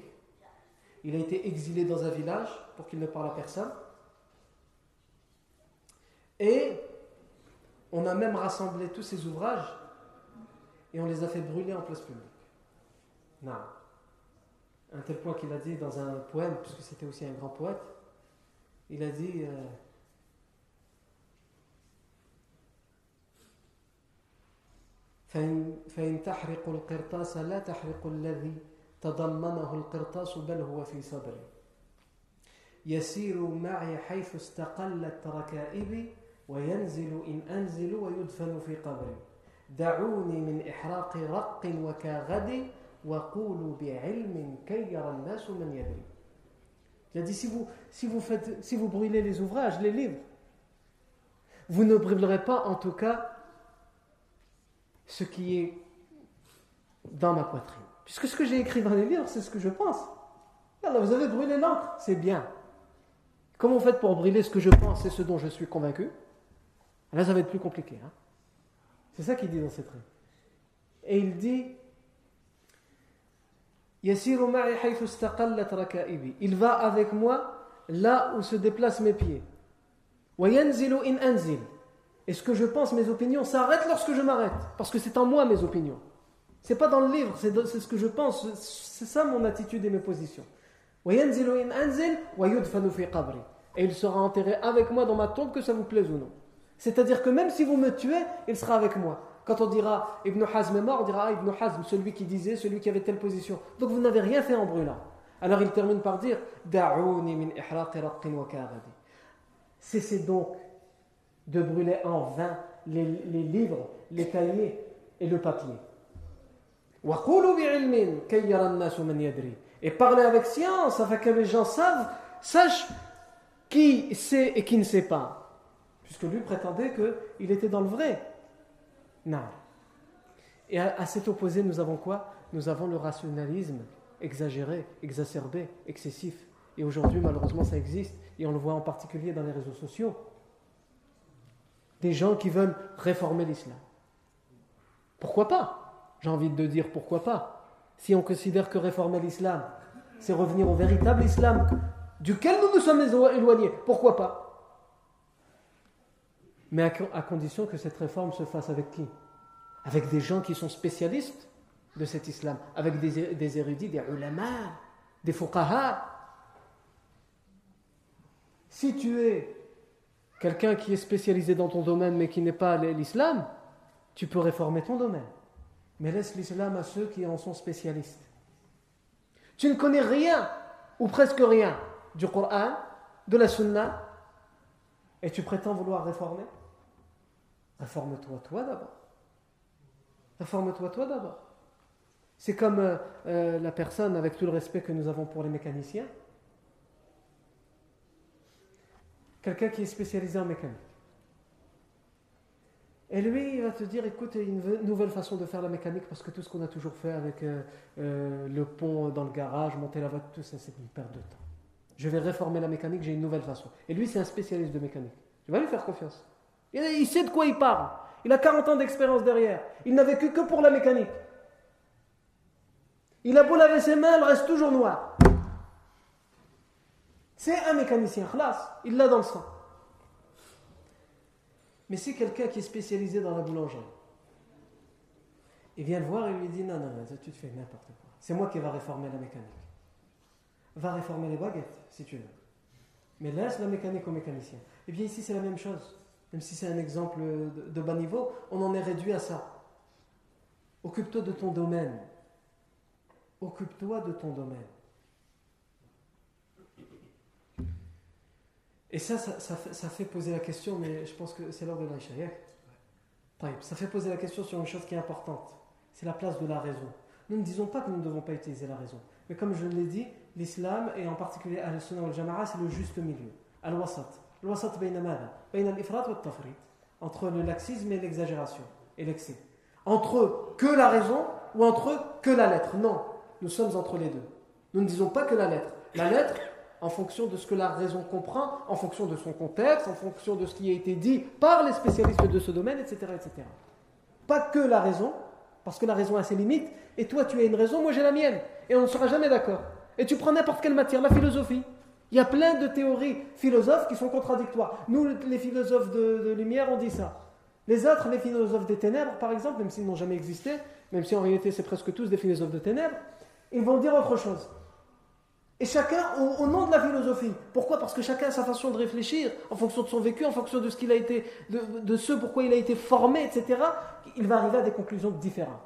Il a été exilé dans un village pour qu'il ne parle à personne. Et on a même rassemblé tous ses ouvrages et on les a fait brûler en place publique. Non. Un tel point qu'il a dit dans un poème, puisque c'était aussi un grand poète, il a dit euh, فإن تحرق القرطاس لا تحرق الذي تضمنه القرطاس بل هو في صدري يسير معي حيث استقلت ركائبي وينزل إن أنزل ويدفن في قبري دعوني من إحراق رق وكاغد وقولوا بعلم كي يرى الناس من يدري Il a dit si vous, si, vous faites, si vous brûlez les ouvrages, les livres, vous ne brûlerez pas en tout cas ce qui est dans ma poitrine. Puisque ce que j'ai écrit dans les livres, c'est ce que je pense. Alors, vous avez brûlé l'encre, c'est bien. Comment vous faites pour brûler ce que je pense et ce dont je suis convaincu Là, ça va être plus compliqué. Hein. c'est ça qu'il dit dans cette règle. Et il dit il va avec moi là où se déplacent mes pieds. Et ce que je pense, mes opinions? S'arrêtent lorsque je m'arrête. Parce que c'est en moi mes opinions. C'est pas dans le livre, c'est ce que je pense. C'est ça mon attitude et mes positions. Et il sera enterré avec moi dans ma tombe, que ça vous plaise ou non. C'est-à-dire que même si vous me tuez, il sera avec moi. Quand on dira Ibn Hazm est mort, on dira ah, Ibn Hazm, celui qui disait, celui qui avait telle position. Donc vous n'avez rien fait en brûlant. Alors il termine par dire Cessez donc de brûler en vain les, livres, les cahiers et le papier. Et parlez avec science afin que les gens savent, sachent qui sait et qui ne sait pas. Puisque lui prétendait qu'il était dans le vrai. Non. Et à, à, cet opposé, nous avons quoi? Nous avons le rationalisme exagéré, exacerbé, excessif. Et aujourd'hui, malheureusement, ça existe. Et on le voit en particulier dans les réseaux sociaux des gens qui veulent réformer l'islam. Pourquoi pas? J'ai envie de dire pourquoi pas. Si on considère que réformer l'islam, c'est revenir au véritable islam duquel nous nous sommes éloignés, pourquoi pas? Mais à, condition que cette réforme se fasse avec qui? Avec des gens qui sont spécialistes de cet islam, avec des, érudits, des ulama, des fuqaha. Si tu es quelqu'un qui est spécialisé dans ton domaine mais qui n'est pas l'islam, tu peux réformer ton domaine. Mais laisse l'islam à ceux qui en sont spécialistes. Tu ne connais rien, ou presque rien, du Coran, de la Sunna, et tu prétends vouloir réformer? Réforme-toi toi, d'abord. Réforme-toi toi d'abord. C'est comme euh, euh, la personne, avec tout le respect que nous avons pour les mécaniciens, quelqu'un qui est spécialisé en mécanique. Et lui, il va te dire, écoute, une nouvelle façon de faire la mécanique parce que tout ce qu'on a toujours fait avec euh, le pont dans le garage, monter la voiture, tout ça, c'est une perte de temps. Je vais réformer la mécanique, j'ai une nouvelle façon. Et lui, c'est un spécialiste de mécanique. Tu vas lui faire confiance. Il sait de quoi il parle. Il a 40 ans d'expérience derrière. Il n'a vécu que pour la mécanique. Il a beau laver ses mains, elle reste toujours noire. C'est un mécanicien, khlas, il l'a dans le sang. Mais c'est quelqu'un qui est spécialisé dans la boulangerie. Il vient le voir et lui dit Non, non, non, tu te fais n'importe quoi. C'est moi qui va réformer la mécanique. Va réformer les baguettes, si tu veux. Mais laisse la mécanique au mécanicien. Et eh bien ici, c'est la même chose. Même si c'est un exemple de, bas niveau, on en est réduit à ça. Occupe-toi de ton domaine. Occupe-toi de ton domaine. Et ça ça, fait, poser la question, mais je pense que c'est l'heure de l'Aïcha. Ça fait poser la question sur une chose qui est importante. C'est la place de la raison. Nous ne disons pas que nous ne devons pas utiliser la raison. Mais comme je l'ai dit, l'islam, et en particulier Al-Sunnah al Jama'a, c'est le juste milieu. Al-Wasat. Entre le laxisme et l'exagération et l'excès. Entre que la raison ou entre que la lettre. Non, nous sommes entre les deux. Nous ne disons pas que la lettre. La lettre, en fonction de ce que la raison comprend, en fonction de son contexte, en fonction de ce qui a été dit par les spécialistes de ce domaine, etc. etc. Pas que la raison, parce que la raison a ses limites, et toi tu as une raison, moi j'ai la mienne, et on ne sera jamais d'accord. Et tu prends n'importe quelle matière, la philosophie. Il y a plein de théories philosophes qui sont contradictoires. Nous, les philosophes de, lumière, on dit ça. Les autres, les philosophes des ténèbres, par exemple, même s'ils n'ont jamais existé, même si en réalité c'est presque tous des philosophes de ténèbres, ils vont dire autre chose. Et chacun, au, nom de la philosophie. Pourquoi? Parce que chacun a sa façon de réfléchir, en fonction de son vécu, en fonction de ce qu'il a été, de, ce pourquoi il a été formé, etc. Il va arriver à des conclusions différentes.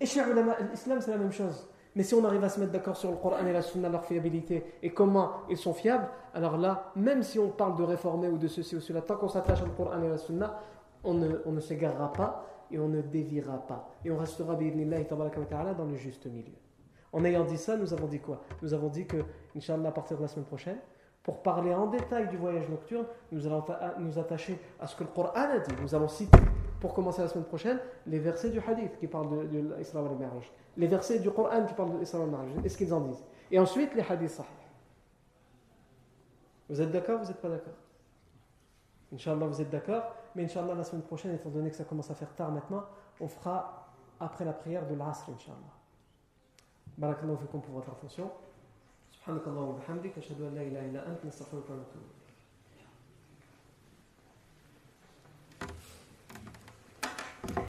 Et chez l'islam, c'est la même chose. Mais si on arrive à se mettre d'accord sur le Coran et la Sunna, leur fiabilité et comment ils sont fiables, alors là, même si on parle de réformer ou de ceci ou cela, tant qu'on s'attache au Coran et la Sunna, on ne, on ne s'égarera pas et on ne déviera pas. Et on restera, dans le juste milieu. En ayant dit ça, nous avons dit quoi? Nous avons dit que, Inch'Allah, à partir de la semaine prochaine, pour parler en détail du voyage nocturne, nous allons nous attacher à ce que le Coran a dit. Nous allons citer, pour commencer la semaine prochaine, les versets du hadith qui parlent de, de l'Isra al Les versets du Coran qui parlent de l'Isra al et ce qu'ils en disent. Et ensuite, les hadiths sahih. Vous êtes d'accord Vous n'êtes pas d'accord Inch'Allah, vous êtes d'accord Mais Inch'Allah, la semaine prochaine, étant donné que ça commence à faire tard maintenant, on fera après la prière de l'Asr, Inch'Allah. بارك الله فيكم pour votre attention سبحانك اللهم وبحمدك أشهد أن لا إله إلا أنت نستغفرك ونتوب